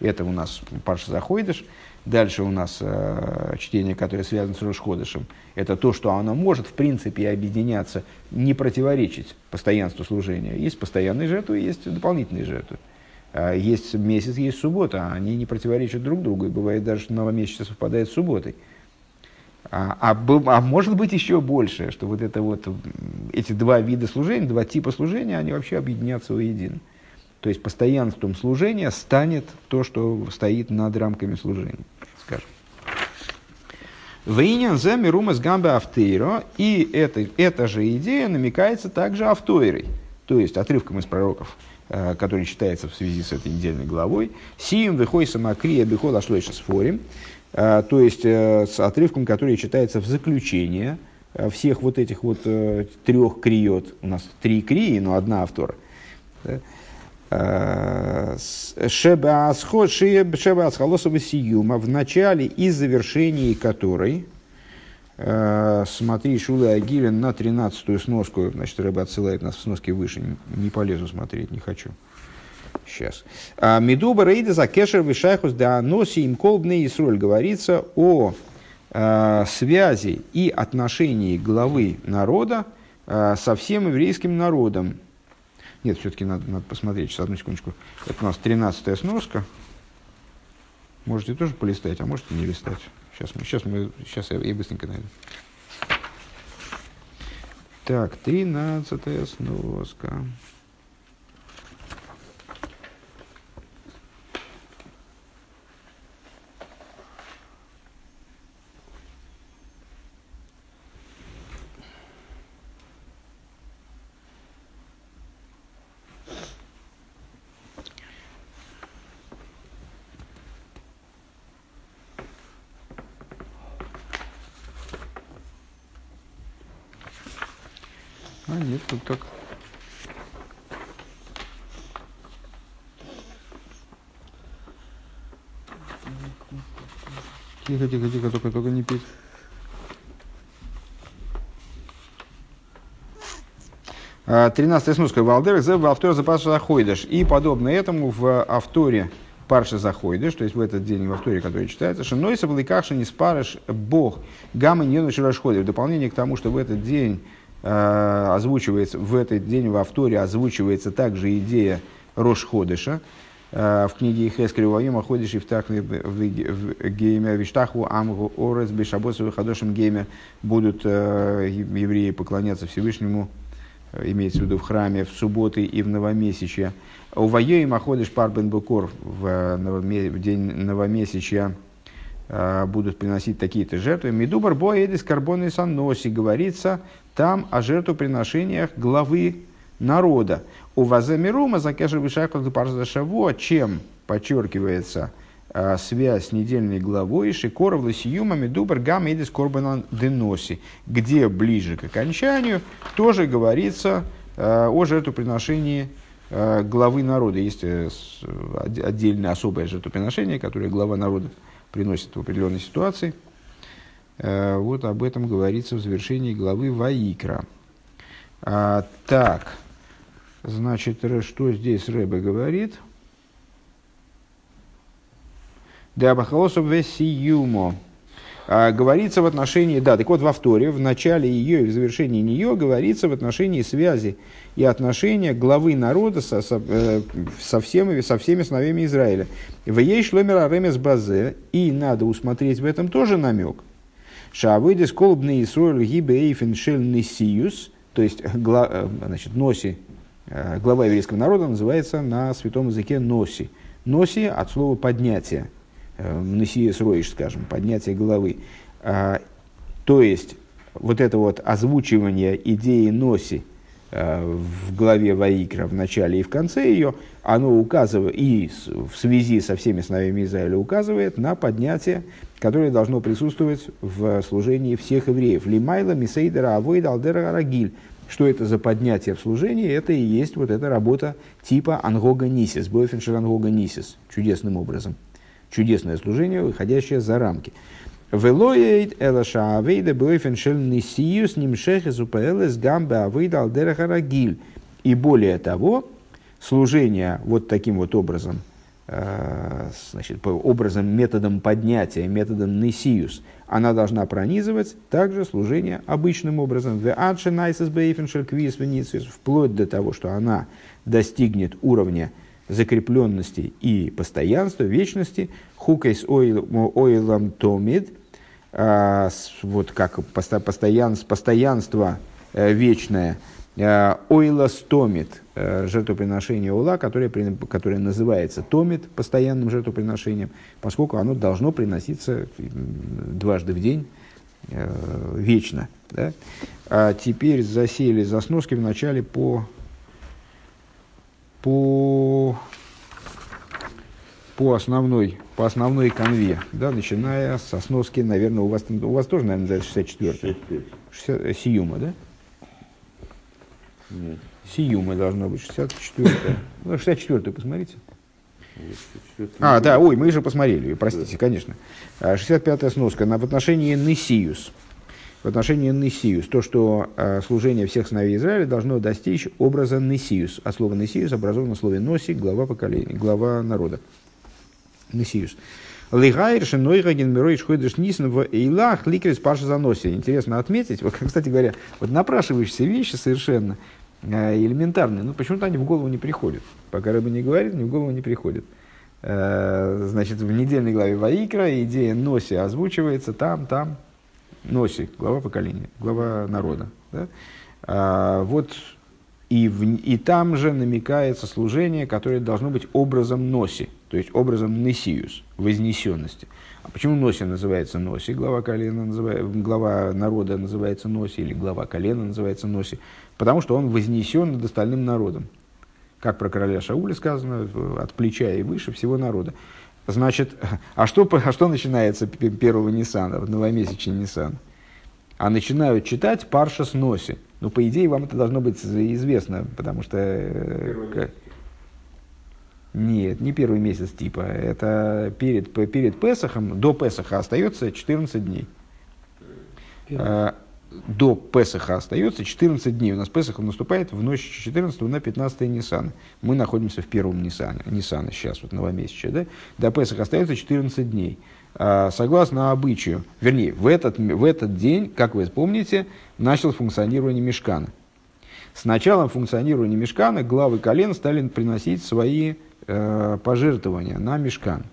Speaker 1: это у нас Парша Заходыш. Дальше у нас э, чтение, которое связано с Рошходышем. Это то, что оно может, в принципе, объединяться, не противоречить постоянству служения. Есть постоянные жертвы, есть дополнительные жертвы. Э, есть месяц, есть суббота. Они не противоречат друг другу. И бывает даже, что новомесячно совпадает с субботой. А, а, а может быть еще больше, что вот это вот, эти два вида служения, два типа служения, они вообще объединятся воедино. То есть постоянством служения станет то, что стоит над рамками служения, скажем. Вейнян за мирумас гамбе автейро, и это, эта же идея намекается также автоирой, то есть отрывком из пророков, э, который читается в связи с этой недельной главой. Сием выхой самакрия бихол ашлойша сфорим, э, то есть э, с отрывком, который читается в заключение всех вот этих вот трех криот. У нас три крии, но одна автора. Шебеасхолосова сиюма, в начале и завершении которой, э, смотри, Шула Агилин на 13-ю сноску, значит, Рэба отсылает нас в сноске выше, не, полезу смотреть, не хочу. Сейчас. А, Медуба Рейда за Кешер Вишайхус да Носи им колбный Исроль говорится о э, связи и отношении главы народа э, со всем еврейским народом, нет, все-таки надо, надо посмотреть. Сейчас, одну секундочку. Это у нас 13 сноска. Можете тоже полистать, а можете не листать. Сейчас, мы, сейчас, мы, сейчас я, я быстренько найду. Так, 13 сноска. Тут так. Тихо, тихо, тихо, только, только не пить. А, тринадцатая сноска. Валдер в автор запаса заходишь. И подобно этому в авторе парши заходишь, то есть в этот день в авторе, который читается, шиной сабликаши не спарыш бог гамма не расходит. В дополнение к тому, что в этот день Э, озвучивается в этот день в авторе озвучивается также идея Рошходыша. Э, в книге Хескель Ваима ходишь и в гейме Виштаху Амгу Орес Бешабосовы Хадошим гейме будут э, евреи поклоняться Всевышнему, имеется в виду в храме, в субботы и в новомесячье. У Ваима ходишь Парбен Букор в день новомесячья будут приносить такие-то жертвы. Медубар боедис карбоны санноси говорится там о жертвоприношениях главы народа. У Вазамирума закешер вишаков шаво, чем подчеркивается э, связь с недельной главой Шикоров Ласиюма Медубар Гам Эдис Корбана Деноси, где ближе к окончанию тоже говорится э, о жертвоприношении э, главы народа. Есть э, отдельное особое жертвоприношение, которое глава народа приносит в определенной ситуации – вот об этом говорится в завершении главы Ваикра. А, так, значит, что здесь Рэбе говорит? Да, бахалосов весиюмо. а, говорится в отношении, да, так вот во вторе, в начале ее и в завершении нее говорится в отношении связи и отношения главы народа со, со, э, со, всеми, со всеми сыновьями Израиля. В ей шломера ремес базе, и надо усмотреть в этом тоже намек. Шавыдис колбный Исруэль гибе эйфен нисиюс, то есть гла, э, значит, носи, глава еврейского народа называется на святом языке носи. Носи от слова поднятие, нисиюс роиш, скажем, поднятие головы. А, то есть вот это вот озвучивание идеи носи – Э, в главе Ваикра, в начале и в конце ее, оно указывает, и в связи со всеми сыновьями Израиля указывает на поднятие, которое должно присутствовать в служении всех евреев. Лимайла, Мисейдера, Авойд, Алдера, Рагиль. Что это за поднятие в служении? Это и есть вот эта работа типа Ангога Нисис, Бойфеншер Ангога Нисис, чудесным образом. Чудесное служение, выходящее за рамки. Велоейд элаша авейда бойфен шель нисиюс нимшехес упаэлес гамбе авейда алдераха рагиль. И более того, служение вот таким вот образом, э, значит, образом, методом поднятия, методом нисиюс, она должна пронизывать также служение обычным образом. Вплоть до того, что она достигнет уровня закрепленности и постоянства, вечности, хукейс ойлам томид, вот как постоянство, постоянство э, вечное, э, ойла стомит, э, жертвоприношение ула, которое, которое называется томит, постоянным жертвоприношением, поскольку оно должно приноситься дважды в день вечно. Да? А теперь засели за сноски в начале по, по, по основной по основной конве, да, начиная со сноски, наверное, у вас, у вас тоже, наверное, называется 64 60, э, Сиюма, да?
Speaker 2: Нет.
Speaker 1: Сиюма должно быть, 64 Ну, 64 посмотрите. А, да, ой, мы же посмотрели, простите, да. конечно. 65-я а, сноска на, в отношении Несиус. В отношении Несиус. То, что э, служение всех сыновей Израиля должно достичь образа Несиус. От слова Несиус образовано в слове Носи, глава поколения, глава народа. Мессиюс. Лигайр Шенойгаген Миройш Ходыш Нисен в Эйлах Ликрис Паша Заноси. Интересно отметить, вот, кстати говоря, вот напрашивающиеся вещи совершенно э, элементарные, но почему-то они в голову не приходят. Пока рыба не говорит, они в голову не приходят. Э, значит, в недельной главе Ваикра идея Носи озвучивается там, там, Носи, глава поколения, глава народа. Да? А, вот и, в, и там же намекается служение, которое должно быть образом Носи то есть образом Несиус, вознесенности. А почему Носи называется Носи? Глава, колена называет, глава народа называется Носи, или глава колена называется Носи, потому что он вознесен над остальным народом. Как про короля Шауля сказано, от плеча и выше всего народа. Значит, а что, а что начинается первого Ниссана, новомесячный Ниссан? А начинают читать Парша с Носи. Ну, по идее, вам это должно быть известно, потому что... Э, нет, не первый месяц типа. Это перед, перед Песохом, до Песоха остается 14 дней. А, до Песоха остается 14 дней. У нас Песох наступает в ночь 14 на 15 Ниссана. Мы находимся в первом Ниссане, Ниссана сейчас, вот новомесячие. Да? До Песоха остается 14 дней. А, согласно обычаю, вернее, в этот, в этот день, как вы помните, начал функционирование мешкана. С началом функционирования мешкана главы колен стали приносить свои пожертвования на мешкан.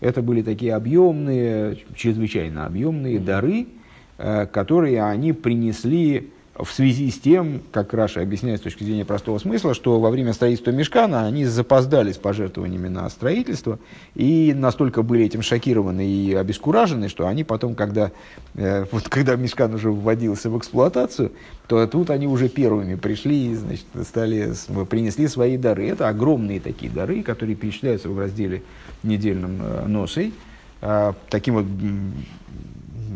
Speaker 1: Это были такие объемные, чрезвычайно объемные дары, э, которые они принесли в связи с тем, как Раша объясняет с точки зрения простого смысла, что во время строительства Мешкана они запоздали с пожертвованиями на строительство и настолько были этим шокированы и обескуражены, что они потом, когда, э, вот, когда Мешкан уже вводился в эксплуатацию, то тут они уже первыми пришли и значит, стали, принесли свои дары. Это огромные такие дары, которые перечисляются в разделе недельном э, носой. Э, таким вот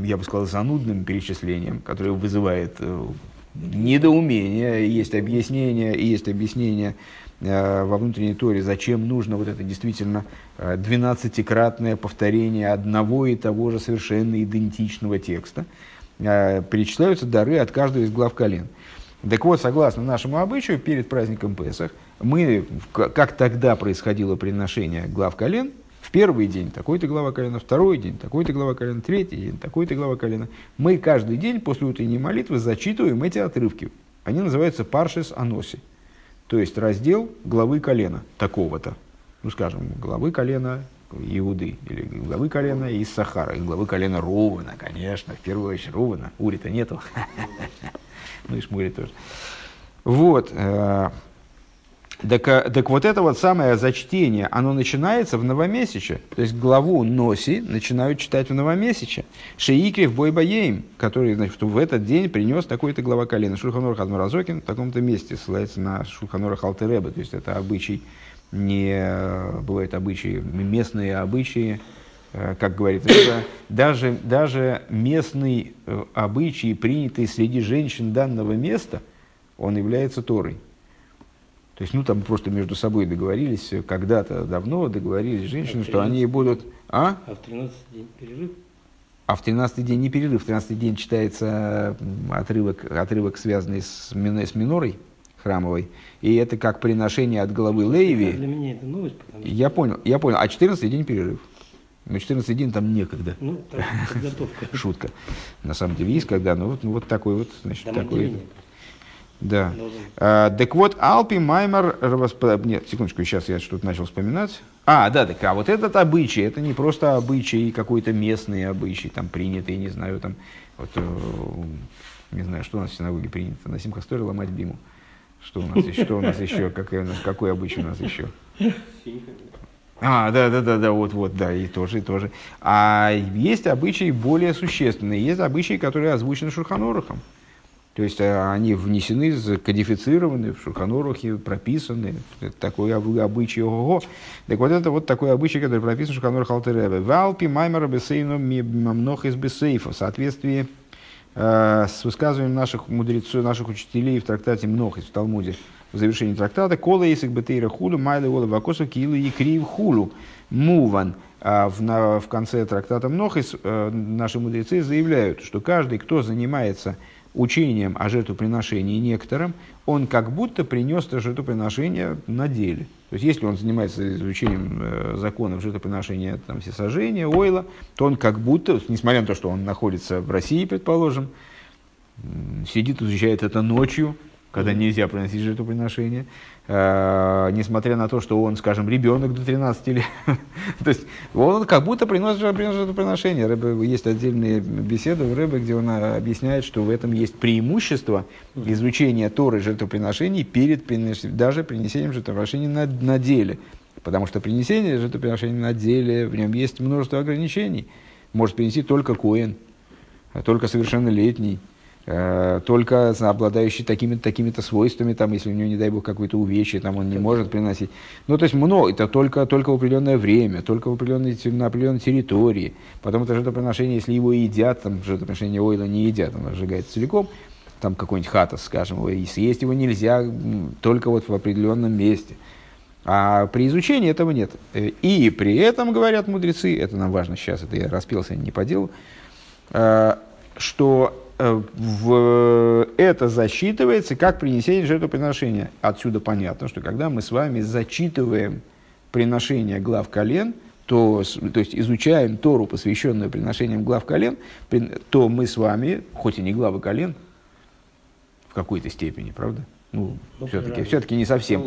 Speaker 1: я бы сказал, занудным перечислением, которое вызывает э, недоумение, есть объяснение, есть объяснение э, во внутренней торе, зачем нужно вот это действительно э, двенадцатикратное повторение одного и того же совершенно идентичного текста. Э, перечисляются дары от каждого из глав колен. Так вот, согласно нашему обычаю, перед праздником Песах, мы, как тогда происходило приношение глав колен, В первый день такой-то глава колена, второй день такой-то глава колена, третий день такой-то глава колена. Мы каждый день после утренней молитвы зачитываем эти отрывки. Они называются паршис аноси, то есть раздел главы колена такого-то. Ну, скажем, главы колена Иуды, или главы колена из Сахара, или главы колена Рувана, конечно, в первую очередь Рувана. Ури-то нету. *laughs* Ну и Шмури тоже. Вот. Э, Так, э, так вот это вот самое зачтение, оно начинается в новомесяче. То есть главу Носи начинают читать в новомесяче. Шеикри в Бойбаеем, который значит, в этот день принес такой-то глава колена. Шульханор Хазмаразокин в таком-то месте ссылается на Шульханора Халтереба. То есть это обычай, не бывают обычаи, местные обычаи, э, как говорится, даже, даже местный э, обычай, принятый среди женщин данного места, он является Торой. То есть, ну, там просто между собой договорились, э, когда-то давно договорились женщины, что они будут... А?
Speaker 3: А в 13 день перерыв?
Speaker 1: А в 13 день не перерыв, в 13 день читается отрывок, отрывок связанный с, мин- с минорой храмовой, и это как приношение от главы Леви.
Speaker 3: Для меня это новость, потому что...
Speaker 1: Я понял, я понял. А 14 день перерыв. Ну, 14 день там некогда.
Speaker 3: Ну, там подготовка. *laughs*
Speaker 1: Шутка. На самом деле есть когда, но вот, ну, вот такой вот, значит,
Speaker 3: Там
Speaker 1: такой.
Speaker 3: Отделение.
Speaker 1: Да. А, так вот, Алпи Маймар... Нет, секундочку, сейчас я что-то начал вспоминать. А, да, так, а вот этот обычай, это не просто обычай какой-то местный обычай, там принятый, не знаю, там, вот, э, не знаю, что у нас в синагоге принято, на Симхас Торе ломать биму. Что у нас еще, что у нас еще, какой, нас, какой обычай у нас еще? А, да, да, да, да, вот, вот, да, и тоже, и тоже. А есть обычаи более существенные, есть обычаи, которые озвучены Шурханорухом. То есть э, они внесены, кодифицированы в Шурханорухе, прописаны. Это такой об- обычай, ого Так вот это вот такой обычай, который прописан в Шурханорух Алтеребе. Валпи маймара бесейну мнох из бесейфа. В соответствии э, с высказыванием наших мудрецов, наших учителей в трактате Мнохис в Талмуде, в завершении трактата, «Кола исик бетейра худу, майла вола вакосу килу и крив хулу». Муван. А в, на- в конце трактата Мнохис э, наши мудрецы заявляют, что каждый, кто занимается учением о жертвоприношении некоторым, он как будто принес это жертвоприношение на деле. То есть, если он занимается изучением э, законов жертвоприношения там, всесожжения, ойла, то он как будто, несмотря на то, что он находится в России, предположим, сидит, изучает это ночью, когда нельзя приносить жертвоприношение, э, несмотря на то, что он, скажем, ребенок до 13 лет. *laughs* то есть он как будто приносит жертв- приносит жертвоприношение. Рэбе, есть отдельные беседы у Рэбе, где он а, объясняет, что в этом есть преимущество изучения Торы жертвоприношений перед даже принесением жертвоприношений на, на деле. Потому что принесение жертвоприношений на деле, в нем есть множество ограничений. Может принести только коин, только совершеннолетний, только обладающий такими-то такими-то свойствами, там, если у него, не дай бог, какое-то увечье, там, он не может приносить. Ну, то есть много, это только, только в определенное время, только в определенной, на определенной территории. Потом это жертвоприношение, если его едят, там, жертвоприношение ойла не едят, оно сжигается целиком, там какой-нибудь хатас, скажем, и съесть его нельзя только вот в определенном месте. А при изучении этого нет. Э, И при этом, говорят мудрецы, это нам важно сейчас, это я распился не по делу, э, что э, в, это засчитывается как принесение жертвоприношения. Отсюда понятно, что когда мы с вами зачитываем приношение глав колен, то, то есть изучаем Тору, посвященную приношениям глав колен, то мы с вами, хоть и не главы колен, в какой-то степени, правда? Ну,
Speaker 3: Ну,
Speaker 1: все-таки, все-таки не совсем.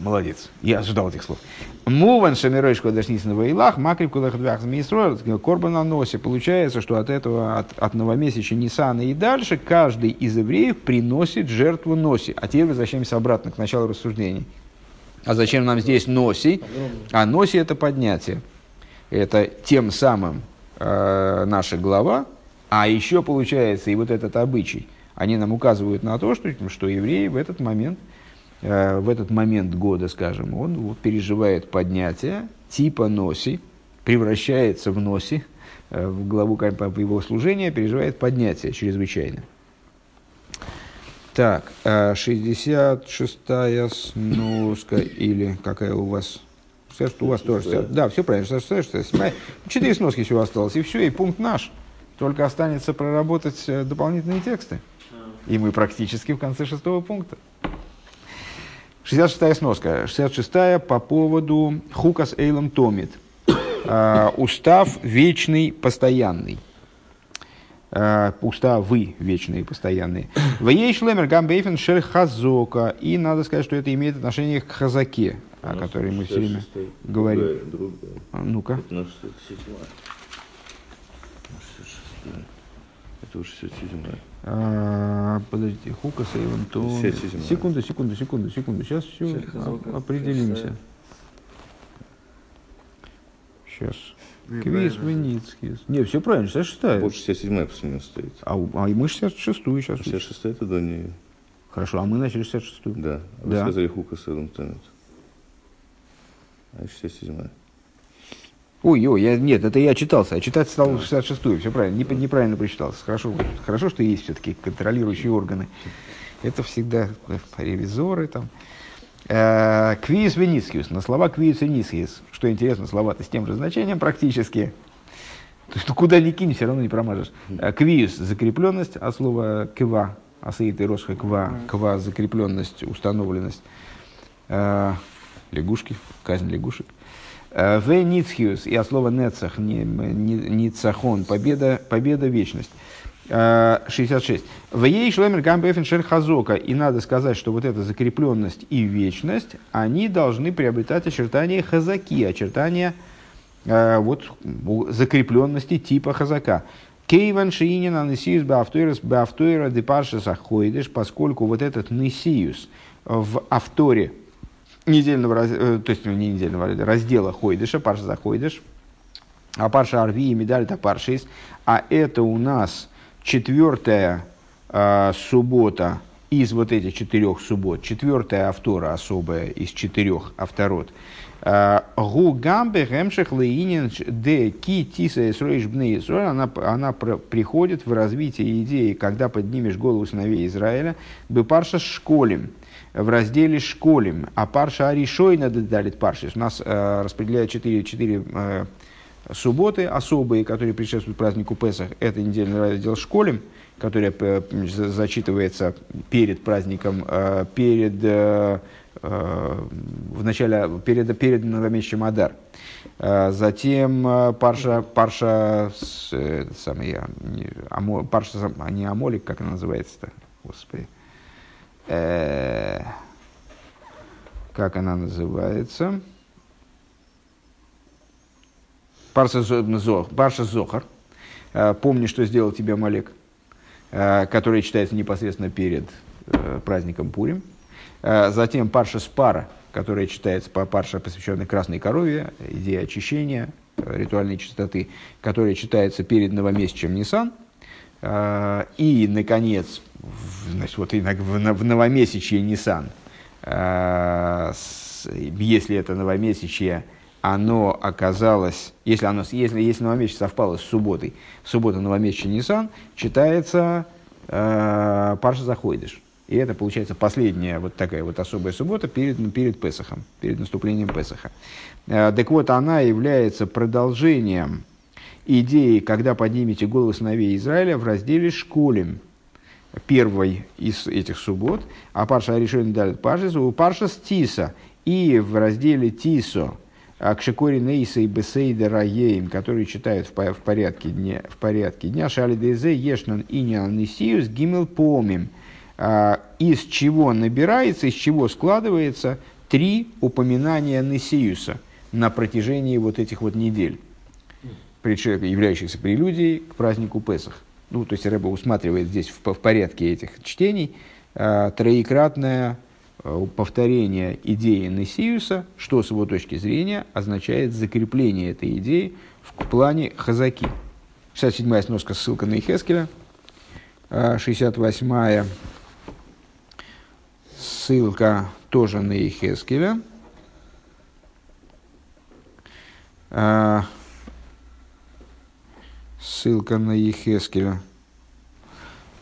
Speaker 1: Молодец. Я ожидал этих слов. Муван шамиройш кодашнисного илах, макрив кудахадвях змеистроил, корбан на носе. Получается, что от этого, от, от новомесяча Нисана и дальше, каждый из евреев приносит жертву носи. А теперь возвращаемся обратно к началу рассуждений. А зачем нам здесь носи? А носи это поднятие. Это тем самым э, наша глава, а еще получается и вот этот обычай. Они нам указывают на то, что, что евреи в этот момент, в этот момент года, скажем, он переживает поднятие типа носи, превращается в носи, э, в главу его служения переживает поднятие чрезвычайно. Так, э, 66-я сноска или какая у вас? Все, у вас тоже. Да, все правильно. 67 Четыре сноски всего осталось. И все, и пункт наш. Только останется проработать э, дополнительные тексты. И мы практически в конце шестого пункта. 66-я сноска. 66-я по поводу Хукас Эйлом Томит. Э, *coughs* устав вечный, постоянный. Э, уставы вечные, постоянные. Вей шлемер гамбейфен шель хазока. И надо сказать, что это имеет отношение к хазаке, о
Speaker 2: У нас
Speaker 1: которой мы все время
Speaker 2: 66-й.
Speaker 1: говорим. А, Ну-ка.
Speaker 2: Это на 67-я. На 66-я. Это уже 67-я.
Speaker 1: А, Подождите, Томит.
Speaker 2: 67-я.
Speaker 1: Секунду, секунду, секунду, секунду. Сейчас все определимся.
Speaker 3: 66-я.
Speaker 1: Сейчас. Квиз Веницкий. Не, все правильно, 66-я.
Speaker 2: Вот 67-я после него стоит.
Speaker 1: А, а мы 66-ю сейчас.
Speaker 2: 66-я это до нее.
Speaker 1: Хорошо, а мы начали 66-ю.
Speaker 2: Да. Вы
Speaker 1: Да.
Speaker 2: сказали Хука с Эдом Теннет. А 67-я.
Speaker 1: Ой, ой, я, нет, это я читался. А читать стал 66-ю. Все правильно, не- неправильно прочитался. Хорошо, хорошо, что есть все-таки контролирующие органы. Это всегда э, ревизоры там. Э, Квиз Веницкиус. На слова квиз Веницкиус. Что интересно, слова-то с тем же значением практически. То есть, ну, куда ни кинь, все равно не промажешь. Э, Квиз – закрепленность, а слово ква, асаит и росха ква, ква – закрепленность, установленность. Лягушки, казнь лягушек. Э, В Ницхиус, и от слова нецах, не, не, ницахон, победа, победа, вечность. Э, 66. В ей шлемер гамбефен хазока. И надо сказать, что вот эта закрепленность и вечность, они должны приобретать очертания хазаки, очертания э, вот, закрепленности типа хазака. Кейван Шиинин Анисиус Баавтойрас Баавтойра Депаршас Ахойдеш, поскольку вот этот Нисиус в авторе недельного, э, то есть ну, не недельного, а раздела Хойдыша, Парша за Хойдыш, а Парша Арви и медаль это Паршис, а это у нас четвертая э, суббота из вот этих четырех суббот, четвертая автора особая из четырех авторот. Э, Гу гамбе гемших леинин де ки тиса эсроиш бне она, она приходит в развитие идеи, когда поднимешь голову сыновей Израиля, бы парша школем, в разделе школем, а парша аришой надо далит паршис. У нас э, распределяют четыре, четыре э, субботы особые, которые предшествуют празднику Песах. Это недельный раздел школем, который э, за- зачитывается перед праздником, э, перед, э, э, в начале, перед, перед новомесячем Адар. Э, Затем э, парша, парша, с, э, самый, не, Амо- парша, а не Амолик, как она называется-то, господи. Э, как она называется? Парша, Зо- Зо- Парша Зохар. Э, Помни, что сделал тебе Малек, который читается непосредственно перед э, праздником Пурим. Э, Затем Парша Спара, которая читается по Парша, посвященной Красной Корове, идея очищения, э, ритуальной чистоты, которая читается перед новомесячем Нисан. Э, И, наконец, значит, вот в, новомесячье э, с- если это новомесячье, оно оказалось, если, оно, если, если новомесячье совпало с субботой, суббота новомесячье Нисан, читается э, Парша Заходишь. И это получается последняя вот такая вот особая суббота перед, перед Песохом, перед наступлением Песоха. Э, так вот, она является продолжением идеи, когда поднимете голову сыновей Израиля в разделе «Школем», первой из этих суббот, а Парша решение дает Паршис, у Парша Тиса, и в разделе Тисо, а Кшикори Нейса и Бесейда Раеем, которые читают в, по- в порядке дня, в порядке дня, Шали Дезе, Ешнан Инян Нисиус, Гимел Помим, а, из чего набирается, из чего складывается три упоминания Нисиуса на протяжении вот этих вот недель, являющихся прелюдией к празднику Песах. Ну, то есть Рэба усматривает здесь в, в порядке этих чтений а, троекратное а, повторение идеи Несиуса, что с его точки зрения означает закрепление этой идеи в плане хазаки. 67-я сноска, ссылка на Ихескеля. 68-я ссылка тоже на Ихескеля. А, Ссылка на Ехескеля.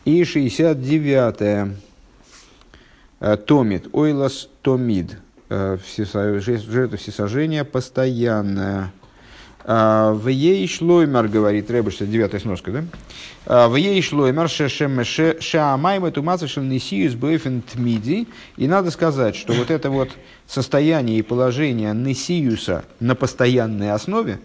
Speaker 1: И 69-я. Э, Томит. Ойлас Томид. Э, Жертва всесожжения постоянная. А, в ей шлоймар, говорит Рэба, 69 сноска, да? А, в ей шлоймар шеамайма тумаца шельнисиюс бэйфен тмиди. И надо сказать, что вот это вот состояние и положение несиюса на постоянной основе,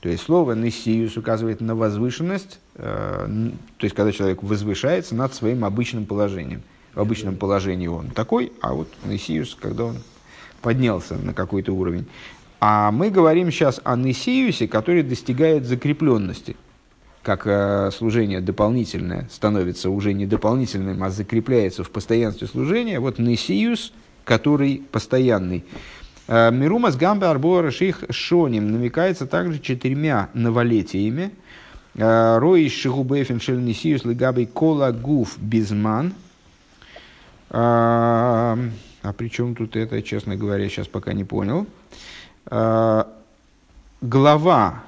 Speaker 1: то есть слово «несиюс» указывает на возвышенность, э, то есть когда человек возвышается над своим обычным положением. В обычном положении он такой, а вот «несиюс», когда он поднялся на какой-то уровень. А мы говорим сейчас о Несиюсе, который достигает закрепленности. Как э, служение дополнительное становится уже не дополнительным, а закрепляется в постоянстве служения. Вот Несиюс, который постоянный. Э, Мирумас гамбе арбора ших шоним намекается также четырьмя новолетиями. Э, Роиш шигубэфин шель Несиюс лигабей кола гуф безман. Э, а при чем тут это, честно говоря, сейчас пока не понял. Э, глава,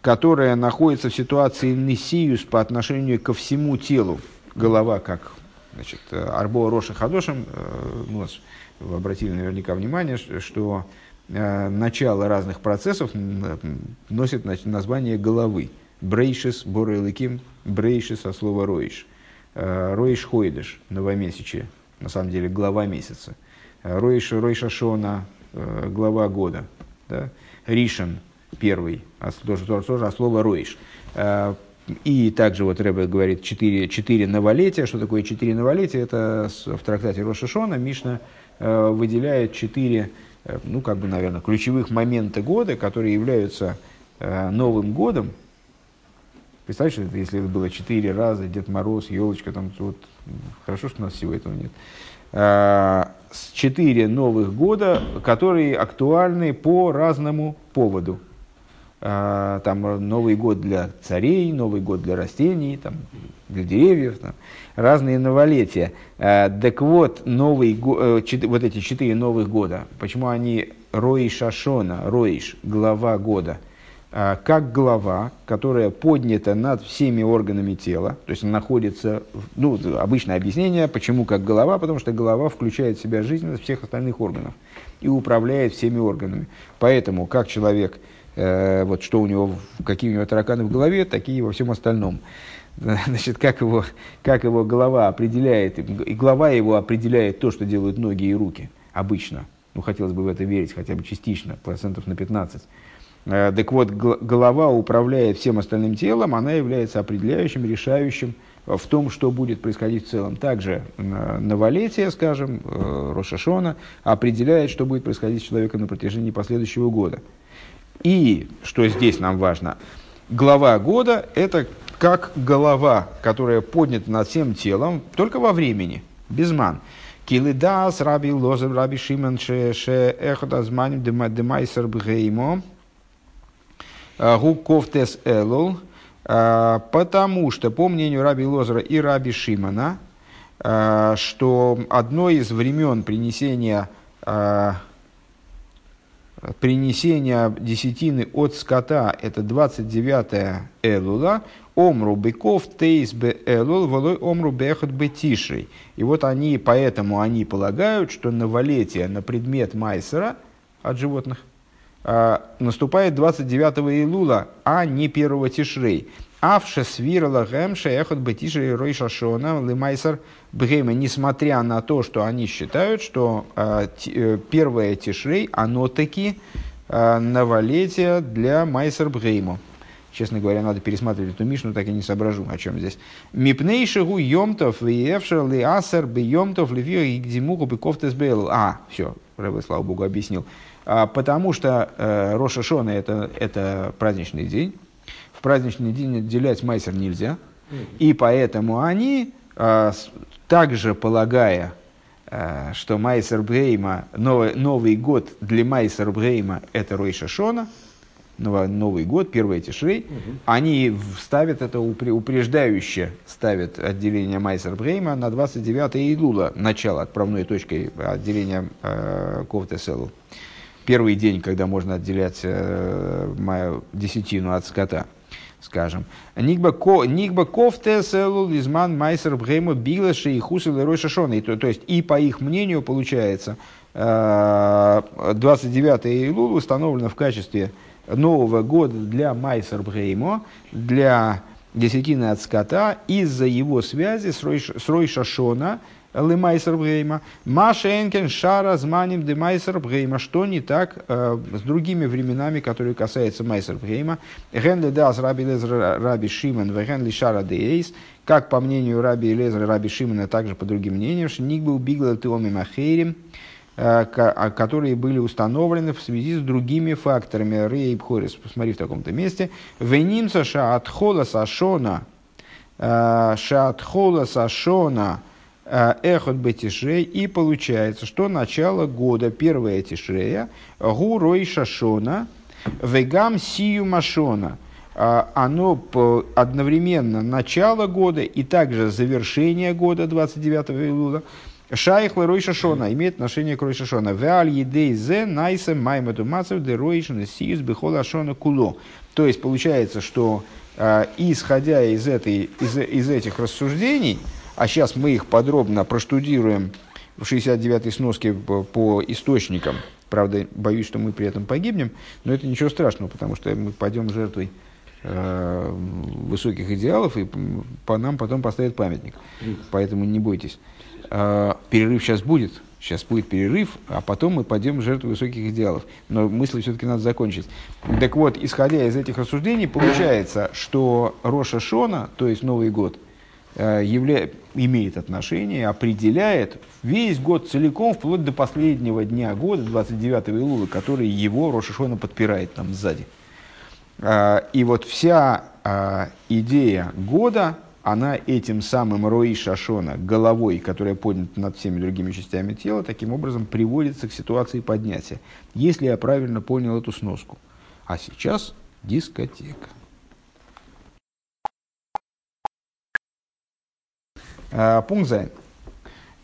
Speaker 1: которая находится в ситуации несиюс по отношению ко всему телу, голова как значит, арбо роша хадошем, э, ну, вы обратили наверняка внимание, что э, начало разных процессов носит название головы. Брейшис, Борелыким, брейшис, от слова роиш. Роиш хойдыш, новомесячие, на самом деле глава месяца. Роиш, Ройша Шона, глава года. Да? Ришен первый, а тоже, тоже, тоже а слово Ройш. Э, и также вот Рэбе говорит четыре, четыре новолетия. Что такое четыре новолетия? Это в трактате Рошашона Мишна э, выделяет четыре, э, ну, как бы, наверное, ключевых момента года, которые являются Новым годом. Представляешь, если это было четыре раза, Дед Мороз, елочка, там, вот, хорошо, что у нас всего этого нет четыре новых года, которые актуальны по разному поводу. А, там Новый год для царей, Новый год для растений, там, для деревьев, там, разные новолетия. А, так вот, новый, э, вот эти четыре новых года, почему они Роиш Ашона, Роиш, глава года – а, как глава, которая поднята над всеми органами тела, то есть находится, ну, обычное объяснение, почему как голова, потому что голова включает в себя жизненность всех остальных органов и управляет всеми органами. Поэтому, как человек, вот что у него, какие у него тараканы в голове, такие во всем остальном. *laughs* Значит, как его, как его голова определяет, и голова его определяет то, что делают ноги и руки обычно. Ну, хотелось бы в это верить хотя бы частично, процентов на 15 Э, так вот, голова управляет всем остальным телом, она является определяющим, решающим в том, что будет происходить в целом. Также новолетие, скажем, э, Рошашона, определяет, что будет происходить с человеком на протяжении последующего года. И, что здесь нам важно, глава года – это как голова, которая поднята над всем телом, только во времени, без ман. Килидас, раби лозер, раби шиман, ше эхот азманим демайсер бгеймо – Гуковтес Элул, а, потому что, по мнению Раби Лозера и Раби Шимана, а, что одно из времен принесения, принесения десятины от скота, это 29 Элула, Омру быков тейс бе элул, волой омру бехот бетишей. И вот они, поэтому они полагают, что новолетие на предмет майсера от животных – а, наступает 29 Илула, а не 1 Тишрей. Авша свирала гэмша эхот бетишрей рой шашона лимайсар бгейма, несмотря на то, что они считают, что а, э, первое Тишрей, оно таки а, новолетие для майсар бгейма. Честно говоря, надо пересматривать эту Мишну, так и не соображу, о чем здесь. Мипнейшигу йомтов виевшер ли асер би йомтов ли гдимуху быков А, все, Рэбе, слава богу, объяснил. А, потому что э, Роша Шона это, это праздничный день. В праздничный день отделять майсер нельзя. И поэтому они, э, также полагая, э, что майсер Брейма, новый, Новый год для майсер Брейма это Ройша Шона, Новый год, первый Тишрей, угу. они ставят это упреждающе, ставят отделение Майсер Брейма на 29 Илула, начало отправной точкой отделения э, Ковтеселу первый день, когда можно отделять э, мою десятину от скота, скажем. Никба кофте селу лизман майсер бгейма биглаши и хусел и шашоны. То, есть, и по их мнению, получается, 29 э, Илул установлено в качестве Нового года для Майсер Бреймо, для десятины от скота, из-за его связи с Рой, с Рой Шашона, Лемайсер Брейма, Маша Энкен Шара Зманим де Майсер Брейма, что не так э, с другими временами, которые касаются Майсер Брейма, Генли Дас Раби Лезер Раби Шиман, Генли Шара де Эйс, как по мнению Раби Лезера Раби Шимана, также по другим мнениям, что Ник был Бигла Теоми Махейрим, Э, а, которые были установлены в связи с другими факторами. Рей Хорис, посмотри в таком-то месте. Венимса шаатхола сашона, э, шаатхола сашона, эхот бетишей, и получается, что начало года, первое тишрея, гурой шашона, вегам сию машона, оно одновременно начало года и также завершение года 29 июля, Шайх Лерой Шашона имеет отношение к Рой Шашона. Веаль едей зе найса маймаду мацев де Рой сиюс бихола шона куло. То есть получается, что э, исходя из, этой, из, из этих рассуждений, а сейчас мы их подробно проштудируем в 69-й сноске по, источникам, правда, боюсь, что мы при этом погибнем, но это ничего страшного, потому что мы пойдем жертвой э, высоких идеалов, и по нам потом поставят памятник. Поэтому не бойтесь. Э, перерыв сейчас будет, сейчас будет перерыв, а потом мы пойдем в жертву высоких идеалов. Но мысли все-таки надо закончить. Так вот, исходя из этих рассуждений, получается, что Роша Шона, то есть Новый год, явля... имеет отношение, определяет весь год целиком, вплоть до последнего дня года, 29 Илула, который его Роша Шона подпирает там сзади. Э, и вот вся идея года, она этим самым Рои Шашона, головой, которая поднята над всеми другими частями тела, таким образом приводится к ситуации поднятия. Если я правильно понял эту сноску. А сейчас дискотека. Пункт Зайн.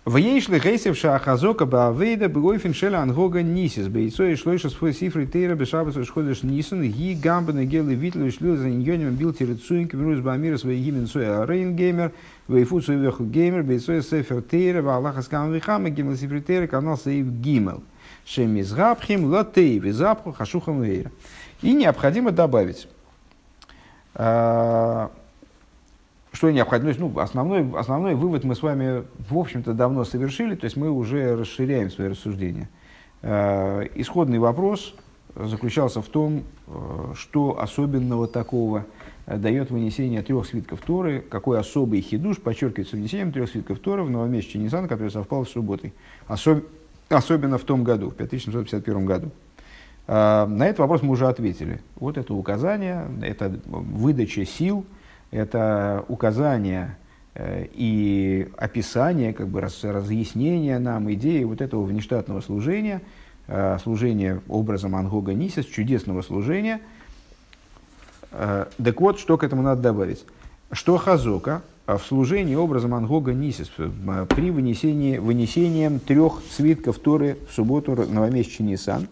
Speaker 1: В ейшли гейсев шахазока баавейда бгойфен шеля ангога нисис бейцой шлойша свой сифры тейра бешабас шходиш нисан ги гамбаны гелы витли шлил за иньоним бил тирицуинки мирус бамира свой гимен сой рейн вейфу сой веху геймер бейцой сефер тейра валаха скам вихама гимел сифры тейра канал сейв гимел шемизгабхим латей визапху хашухам вейра. И необходимо добавить а, что необходимо? Ну, основной, основной вывод мы с вами, в общем-то, давно совершили, то есть мы уже расширяем свои рассуждения. Э, исходный вопрос заключался в том, э, что особенного такого э, дает вынесение трех свитков Торы, какой особый хидуш подчеркивается внесением трех свитков Торы в новомесяче Нисан, который совпал с субботой. Особ... Особенно в том году, в 5751 году. На этот вопрос мы уже ответили. Вот это указание, это выдача сил – это указание э, и описание, как бы раз, разъяснение нам идеи вот этого внештатного служения, э, служения образом Ангога Нисис, чудесного служения. Э, так вот, что к этому надо добавить. Что Хазока в служении образом Ангога Нисис при вынесении, вынесением трех свитков Торы в субботу новомесячный Нисан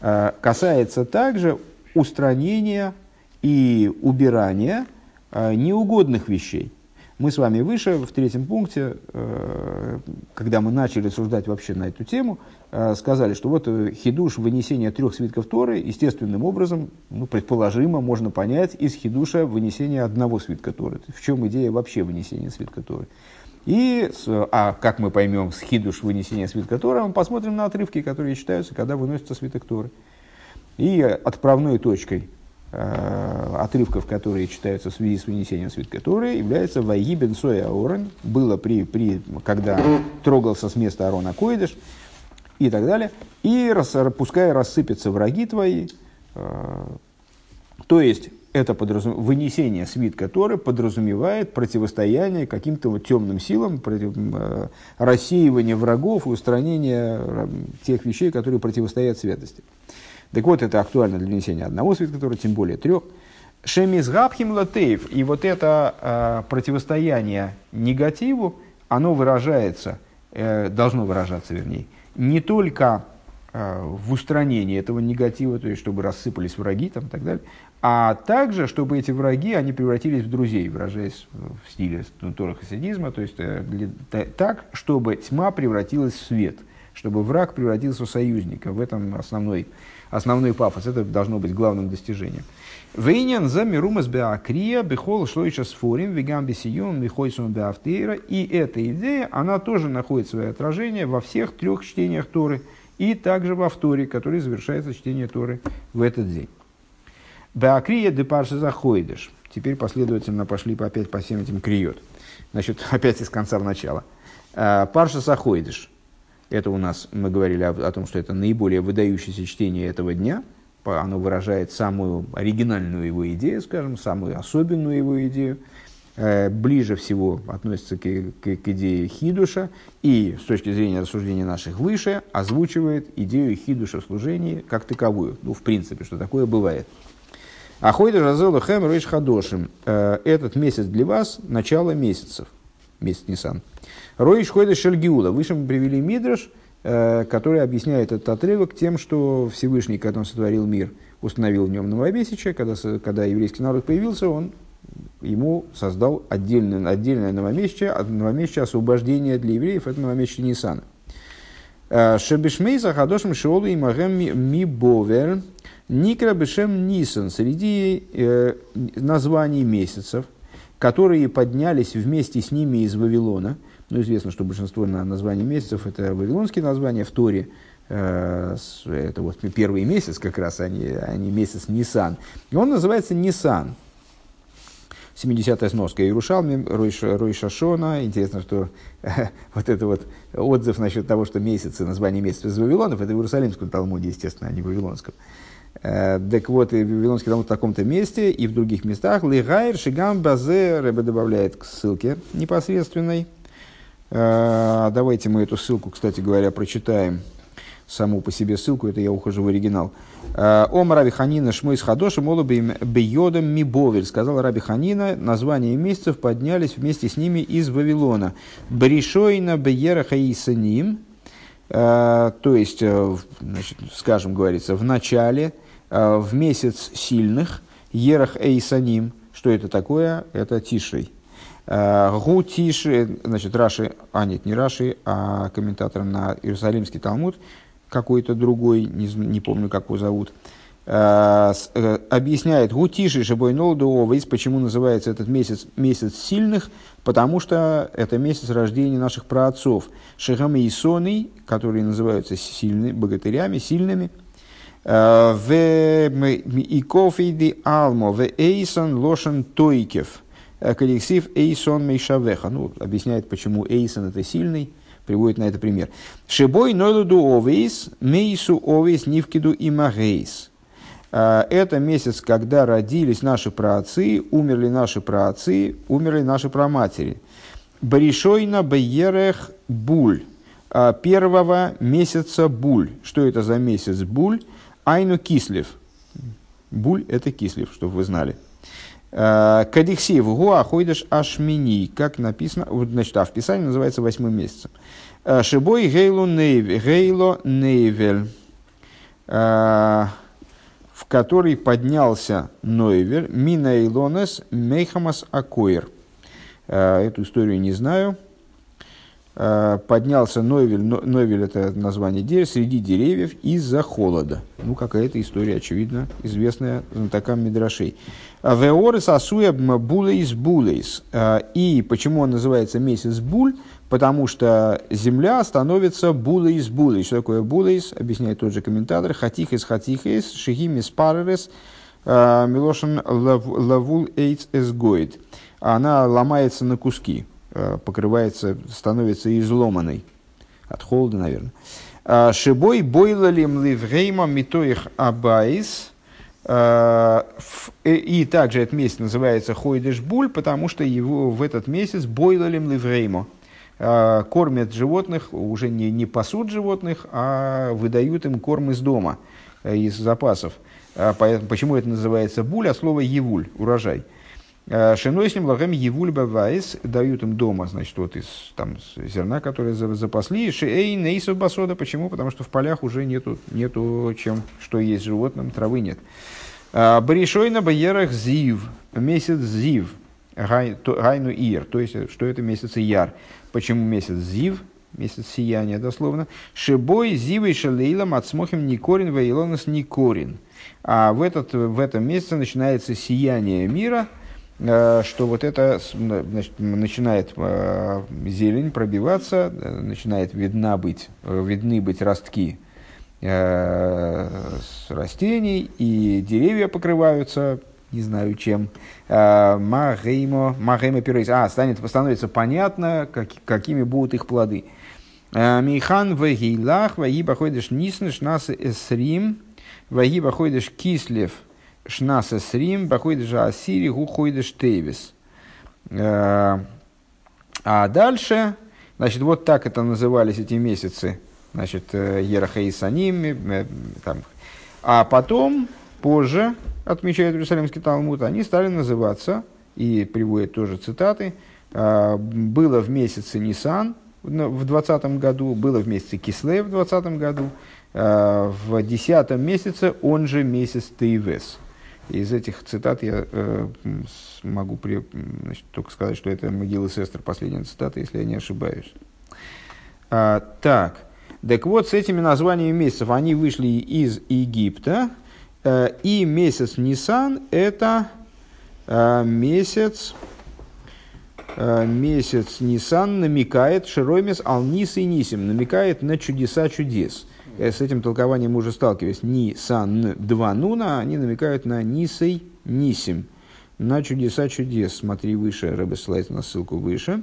Speaker 1: касается также устранения и убирания – неугодных вещей. Мы с вами выше, в третьем пункте, э, когда мы начали рассуждать вообще на эту тему, э, сказали, что вот хидуш вынесения трех свитков Торы естественным образом, ну, предположимо, можно понять из хидуша вынесения одного свитка Торы. В чем идея вообще вынесения свитка Торы? И, а как мы поймем с хидуш вынесения свитка Торы, мы посмотрим на отрывки, которые читаются, когда выносится свиток Торы. И отправной точкой Э, отрывков, которые читаются в связи с вынесением свитка Торы, является «Вайги бен Соя Орен», было при, при, когда трогался с места Арона Койдыш и так далее, и рас, пускай рассыпятся враги твои, э, то есть это подразум... вынесение свитка Торы подразумевает противостояние каким-то вот темным силам, против... Э, рассеивание врагов и устранение тех вещей, которые противостоят святости. Так вот, это актуально для несения одного свитка, который тем более трех. Шемис габхим латеев. И вот это э, противостояние негативу, оно выражается, э, должно выражаться, вернее, не только э, в устранении этого негатива, то есть чтобы рассыпались враги там, и так далее, а также, чтобы эти враги, они превратились в друзей, выражаясь в стиле Тора хасидизма, то есть э, для, так, чтобы тьма превратилась в свет – чтобы враг превратился в союзника. В этом основной, основной пафос. Это должно быть главным достижением. Вейнян за мирумас беакрия бехол шлойша сфорим вегам бесиюм михойсум беавтейра. И эта идея, она тоже находит свое отражение во всех трех чтениях Торы и также во вторе, который завершается чтение Торы в этот день. Беакрия де парши заходишь. Теперь последовательно пошли по опять по всем этим криот. Значит, *laughs* опять из конца в начало. А, парша заходишь. Это у нас, мы говорили о, о том, что это наиболее выдающееся чтение этого дня – оно выражает самую оригинальную его идею, скажем, самую особенную его идею, э, ближе всего относится к, к, к идее хидуша и с точки зрения рассуждения наших выше озвучивает идею хидуша в служении как таковую. Ну, в принципе, что такое бывает. Ахойда Разелу Хэм Рейш Хадошим. Э, этот месяц для вас – начало месяцев. Месяц Нисан. Ройш Хойда Шельгиула. Выше мы привели Мидраш – Э, который объясняет этот отрывок тем, что Всевышний, когда он сотворил мир, установил в нем новомесячие, когда, когда еврейский народ появился, он ему создал отдельное, отдельное новомесячие, новомесячие освобождения для евреев, это новомесячие Нисана. Э, Шебешмейса Хадошем Шиолу и Магем Ми Бовер Никра Бешем Нисан среди э, названий месяцев, которые поднялись вместе с ними из Вавилона – ну, известно, что большинство названий месяцев это вавилонские названия в Торе. Э, это вот первый месяц как раз, а не, а не месяц Нисан. И он называется Нисан. 70-я сноска Иерушалми, Рой Шашона. Интересно, что *laughs* вот это вот отзыв насчет того, что месяцы, название месяцев из Вавилонов, это в Иерусалимском Талмуде, естественно, а не в Вавилонском. Так вот, и Вавилонский Талмуд в таком-то месте и в других местах. Лигайр Шигам Базе, Рэбе добавляет к ссылке непосредственной, а, давайте мы эту ссылку, кстати говоря, прочитаем. Саму по себе ссылку, это я ухожу в оригинал. А, Ом Раби Ханина Шмойс Хадоши Молобим Бейодом Мибовель. Сказал Раби Ханина, названия месяцев поднялись вместе с ними из Вавилона. Баришойна Бейера Хаисаним. То есть, э, значит, скажем, говорится, в начале, в месяц сильных, Ерах Эйсаним. Что это такое? Это Тишей Э, Гутиши, значит, Раши, а нет, не Раши, а комментатор на Иерусалимский Талмуд, какой-то другой, не, не помню, как его зовут, э, э, объясняет Гутиши Шибой Нолдуовейс, почему называется этот месяц месяц сильных, потому что это месяц рождения наших праотцов. Шигами и Соны, которые называются сильными, богатырями, сильными, в Икофиди Алмо, в Эйсон Лошен Тойкев – Э, коллектив Эйсон Мейшавеха. Ну, объясняет, почему Эйсон это сильный, приводит на это пример. Шибой нойлуду овейс, мейсу овейс нивкиду и магейс. Э, это месяц, когда родились наши праотцы, умерли наши праотцы, умерли наши праматери. Баришойна беерех буль. Э, первого месяца буль. Что это за месяц буль? Айну кислив. Буль – это кислив, чтобы вы знали. Э, Кадиксив гуа хойдеш ашмини, как написано, значит, а в Писании называется восьмым месяцем. Э, Шибой гейло нейвель, э, в который поднялся Нойвель, мина илонес мейхамас акоир. Эту историю не знаю. Поднялся Нойвель, Нойвель это название дерева, среди деревьев из-за холода. Ну, какая-то история, очевидно, известная знатокам Мидрашей. Веорес асуя булейс булейс. А, и почему он называется месяц буль? Потому что земля становится булейс булейс. Что такое булейс? Объясняет тот же комментатор. Хатихес хатихес шихимис паререс а, милошин лавул эйц эсгоид. Она ломается на куски, покрывается, становится изломанной. От холода, наверное. Шибой бойлалим ливрейма митоих абайс – Э, и также этот месяц называется Хойдеш Буль, потому что его в этот месяц бойлалим ливреймо. Э, кормят животных, уже не, не пасут животных, а выдают им корм из дома, э, из запасов. Почему это называется буль, а слово евуль, урожай. Шиной с ним лагем евуль бавайс, дают им дома, значит, вот из там, зерна, которое запасли. Шиэй нейсов басода, почему? Потому что в полях уже нету, нету чем, что есть животным, травы нет. А, Баришой на Баярах Зив, месяц Зив, Гайну Ир, то есть, что это месяц Яр. Почему месяц Зив? месяц сияния дословно, Шибой зивой шалейлом отсмохим никорин ваилонос никорин. А в, этот, в этом месяце начинается сияние мира, э, что вот это значит, начинает э, зелень пробиваться, э, начинает видна быть, видны быть ростки растений, и деревья покрываются не знаю чем, Магеймо, Магеймо Пирейс. А, станет, становится понятно, как, какими будут их плоды. Михан вегилах, ваги баходишь нисн, шнас эсрим, ваги баходишь кислев, шнас эсрим, баходишь асири, гуходишь тейвис. А дальше, значит, вот так это назывались эти месяцы, значит, Ераха и Саним, там. А потом, позже, отмечает Иерусалимский Талмуд, они стали называться, и приводят тоже цитаты, «А, было в месяце Нисан в 20 году, было в месяце Кисле в 20 году, в 10 месяце он же месяц Тейвес. Из этих цитат я э, могу при, значит, только сказать, что это могилы сестер, последняя цитата, если я не ошибаюсь. А, так, так вот, с этими названиями месяцев они вышли из Египта, Э, и месяц Нисан – это э, месяц, э, месяц Нисан намекает, Широмес Алнис и Нисим, намекает на чудеса чудес. С этим толкованием мы уже сталкивались. Нисан, два нуна, они намекают на Нисей Нисим, на чудеса чудес. Смотри выше, Рэбе ссылается на ссылку выше.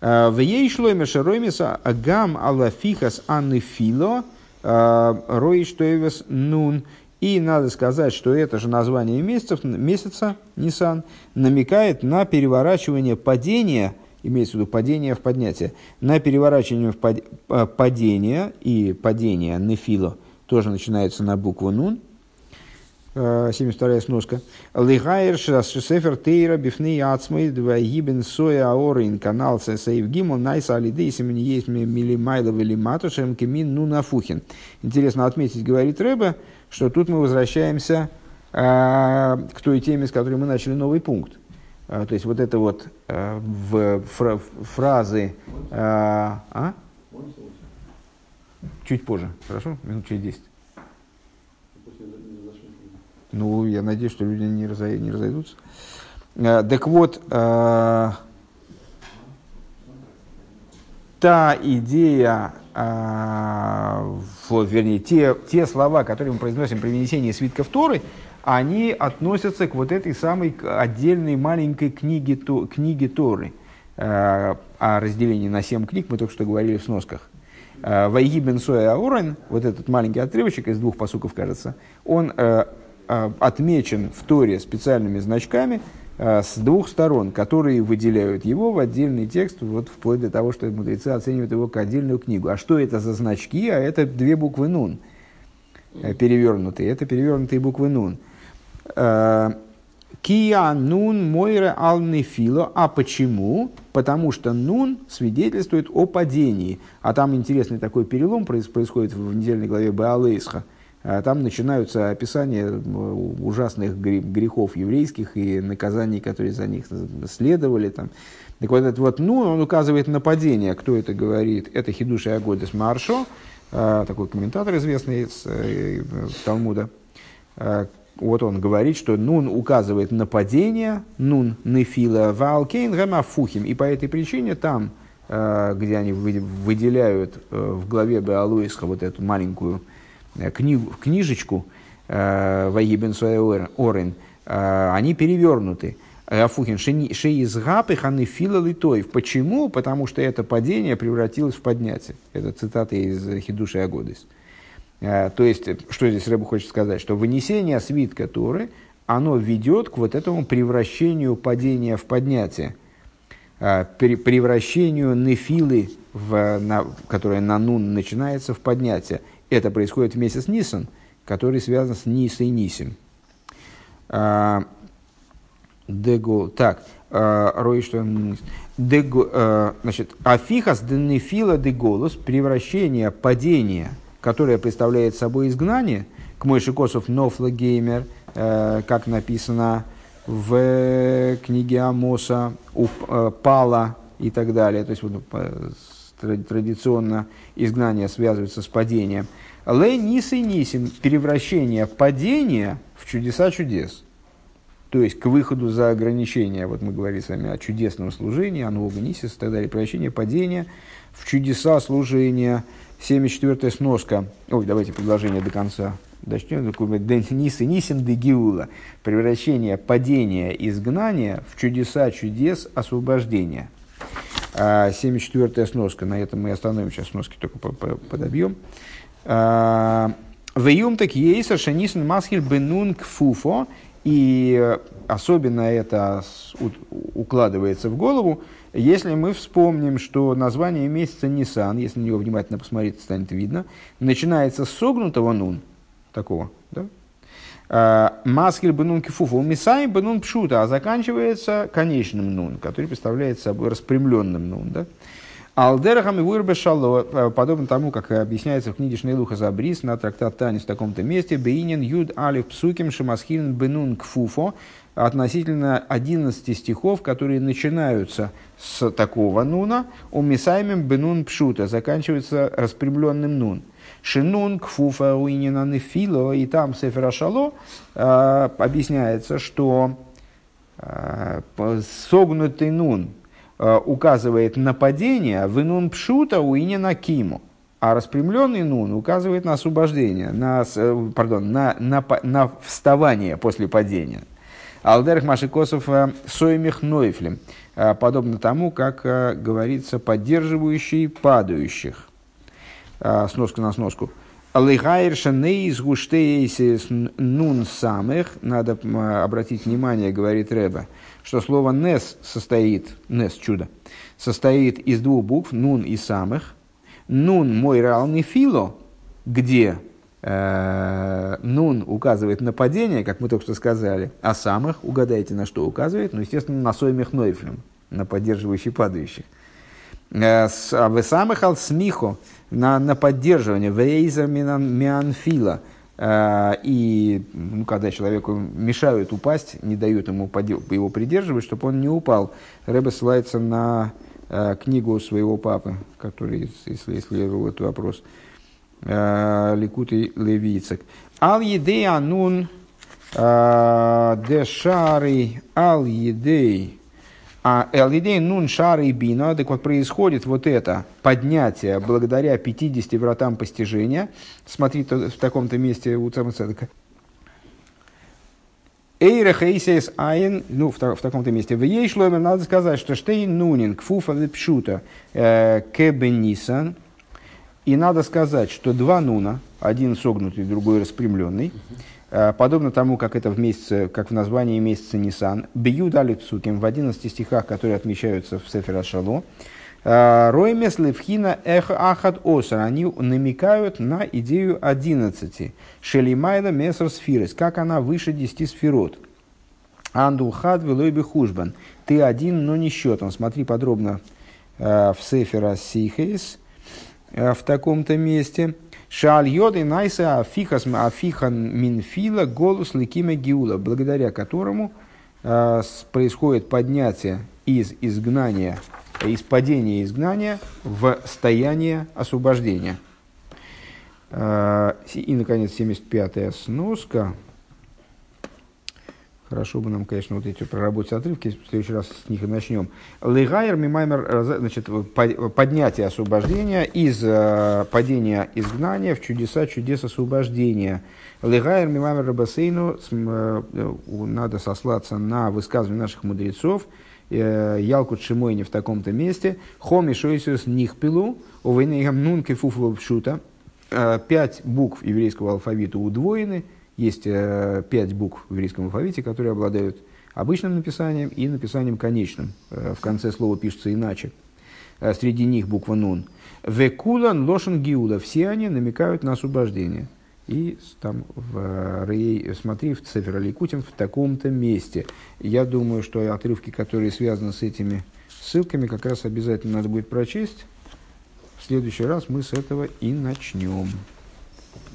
Speaker 1: В ей шлойме шаромиса агам алафихас аннефило роиштоевес нун. И надо сказать, что это же название месяцев, месяца, Нисан, намекает на переворачивание падения, имеется в виду падение в поднятие, на переворачивание в пад, э, падения и падение нефило тоже начинается на букву нун, 72-я э, сноска. Лигайр шесефер тейра бифны ацмой двагибен соя аорин канал сейв гимон найса алиды семени есть милимайлов или матушем кемин ну нафухин. Интересно отметить, говорит Рэбе, что тут мы возвращаемся э, к той теме, с которой мы начали новый пункт. Э, то есть вот это вот э, в фра фразы... Э, а? Чуть позже, хорошо? Минут через 10. Ну, я надеюсь, что люди не, разой, не разойдутся. Э, так вот, э, та идея а, вот, вернее, те, те слова, которые мы произносим при вынесении свитков Торы, они относятся к вот этой самой отдельной маленькой книге, то, книге Торы. А, о разделении на семь книг мы только что говорили в сносках. А, Вайги бен Аурен, вот этот маленький отрывочек из двух посуков, кажется, он э, отмечен в Торе специальными значками – Э, с двух сторон, которые выделяют его в отдельный текст, вот вплоть до того, что мудрецы оценивают его как отдельную книгу. А что это за значки? А это две буквы «нун» э, перевернутые. Это перевернутые буквы «нун». Э, Кия нун мойре ал нефило. А почему? Потому что нун свидетельствует о падении. А там интересный такой перелом происходит в недельной главе Баалейсха – а там начинаются описания ужасных грехов еврейских и наказаний, которые за них следовали. Там. Так вот этот вот «ну» он указывает на падение. Кто это говорит? Это Хидуш и Агодес Маршо, такой комментатор известный из э, Талмуда. Вот он говорит, что нун указывает на падение, нун нефила валкейн гамафухим. И по этой причине там, где они выделяют э, в главе Беалуисха вот эту маленькую Э, книгу, книжечку э, Ваибен Орен, э, они перевернуты. Афухин Шеизгапы Ханыфила Литоев. Почему? Потому что это падение превратилось в поднятие. Это цитата из Хидуши Агодис. То есть, что здесь Рэбу хочет сказать? Что вынесение свитка Торы, оно ведет к вот этому превращению падения в поднятие. Превращению нефилы, в, на, которое на нун начинается, в поднятие. Это происходит в месяц Нисан, который связан с Ниса и Нисим. Дегол. Так, Рой, что а, значит, Афихас денефила деголос, превращение, падение, которое представляет собой изгнание, к Мойши Косов Нофла Геймер, как написано в книге Амоса, упала и так далее. То есть, вот, традиционно изгнание связывается с падением. Ле нис и нисим – превращение падения в чудеса чудес. То есть к выходу за ограничения, вот мы говорили с вами о чудесном служении, о нисис и так далее, превращение падения в чудеса служения. 74-я сноска. Ой, давайте предложение до конца Дочтем Нис и Нисим де Гиула. Превращение падения изгнания в чудеса чудес освобождения. 74-я а, сноска. На этом мы остановим. Сейчас сноски только подобьем. А, Веюм так ейсер шанисен масхиль бенун кфуфо. И особенно это укладывается в голову, если мы вспомним, что название месяца Нисан, если на него внимательно посмотреть, станет видно, начинается с согнутого нун, такого, да? А, Маскель бенун кифуфу, мисай бенун пшута, а заканчивается конечным нун, который представляет собой распрямленным нун, да? Алдерахам и вырбе шало, э, подобно тому, как объясняется в книге Шнейлуха Забрис на трактат Танис в таком-то месте, Бейнин Юд Алиф Псуким Шамасхилин Бенун Кфуфо, относительно 11 стихов, которые начинаются с такого нуна, у Мисаймем Бенун Пшута, заканчивается распрямленным нун. Шинун Кфуфа Уинина Нефило, и там Сефера Шало э, объясняется, что э, согнутый нун, указывает на падение, в инун пшута у на киму. А распрямленный нун указывает на освобождение, на, э, пардон, на, на, на вставание после падения. Алдерх Машикосов э, Соймих Нойфлем, подобно тому, как говорится, поддерживающий падающих. Сноска на сноску. Алейхайрша нейс гуштейсис нун самых, надо обратить внимание, говорит Рэба, что слово «нес» состоит, «нес» – чудо, состоит из двух букв «нун» и «самых». «Нун» – мой равный фило, где э, «нун» указывает на падение, как мы только что сказали, а «самых» угадайте, на что указывает, ну, естественно, на «соймих нойфлем», на поддерживающий падающих. Э, а «Вы самых смихо» на, на поддерживание «вейза мианфила», Э, и ну, когда человеку мешают упасть, не дают ему его придерживать, чтобы он не упал, Рэбе ссылается на э, книгу своего папы, который исследовал этот вопрос, э, Ликутый Левицек. Ал едей анун дешары ал едей а Элидей Нун Шар и Бина, так вот происходит вот это поднятие благодаря 50 вратам постижения. Смотри в таком-то месте у Цамацедека. Эйра Хейсес Айн, ну, в, в таком-то месте. В ей шломер надо сказать, что Штейн Нунин, Кфуфа Вепшута, э, Кебенисан. И надо сказать, что два Нуна, один согнутый, другой распрямленный, подобно тому, как это в месяце, как в названии месяца Нисан, бью дали псуким в 11 стихах, которые отмечаются в Сефера Шало, э, Роймес левхина эх ахад осар, они намекают на идею 11. Шелимайла месар сфирис, как она выше 10 сферот. Андулхад велойби хужбан. Ты один, но не счетом. Смотри подробно э, в Сефера Сихейс в таком-то месте. Шааль йоды найса афихас афихан минфила голос ликима гиула, благодаря которому э, происходит поднятие из изгнания, из падения изгнания в стояние освобождения. Э, и, наконец, 75-я сноска. Хорошо бы нам, конечно, вот эти проработать отрывки, в следующий раз с них и начнем. Легайер мимаймер, значит, поднятие освобождения из э, падения изгнания в чудеса чудес освобождения. Легайер мимаймер рабасейну, э, надо сослаться на высказывание наших мудрецов, э, Ялкут Шимойни в таком-то месте, Хоми Шойсус Нихпилу, Увейнейгам Нун Кефуфу Пшута, пять букв еврейского алфавита удвоены – есть э, пять букв в еврейском алфавите, которые обладают обычным написанием и написанием конечным. Э, в конце слова пишется иначе. Э, среди них буква «нун». «Векулан лошен гиуда» – все они намекают на освобождение. И там в Рей, смотри, в Цефер Аликутим в таком-то месте. Я думаю, что отрывки, которые связаны с этими ссылками, как раз обязательно надо будет прочесть. В следующий раз мы с этого и начнем.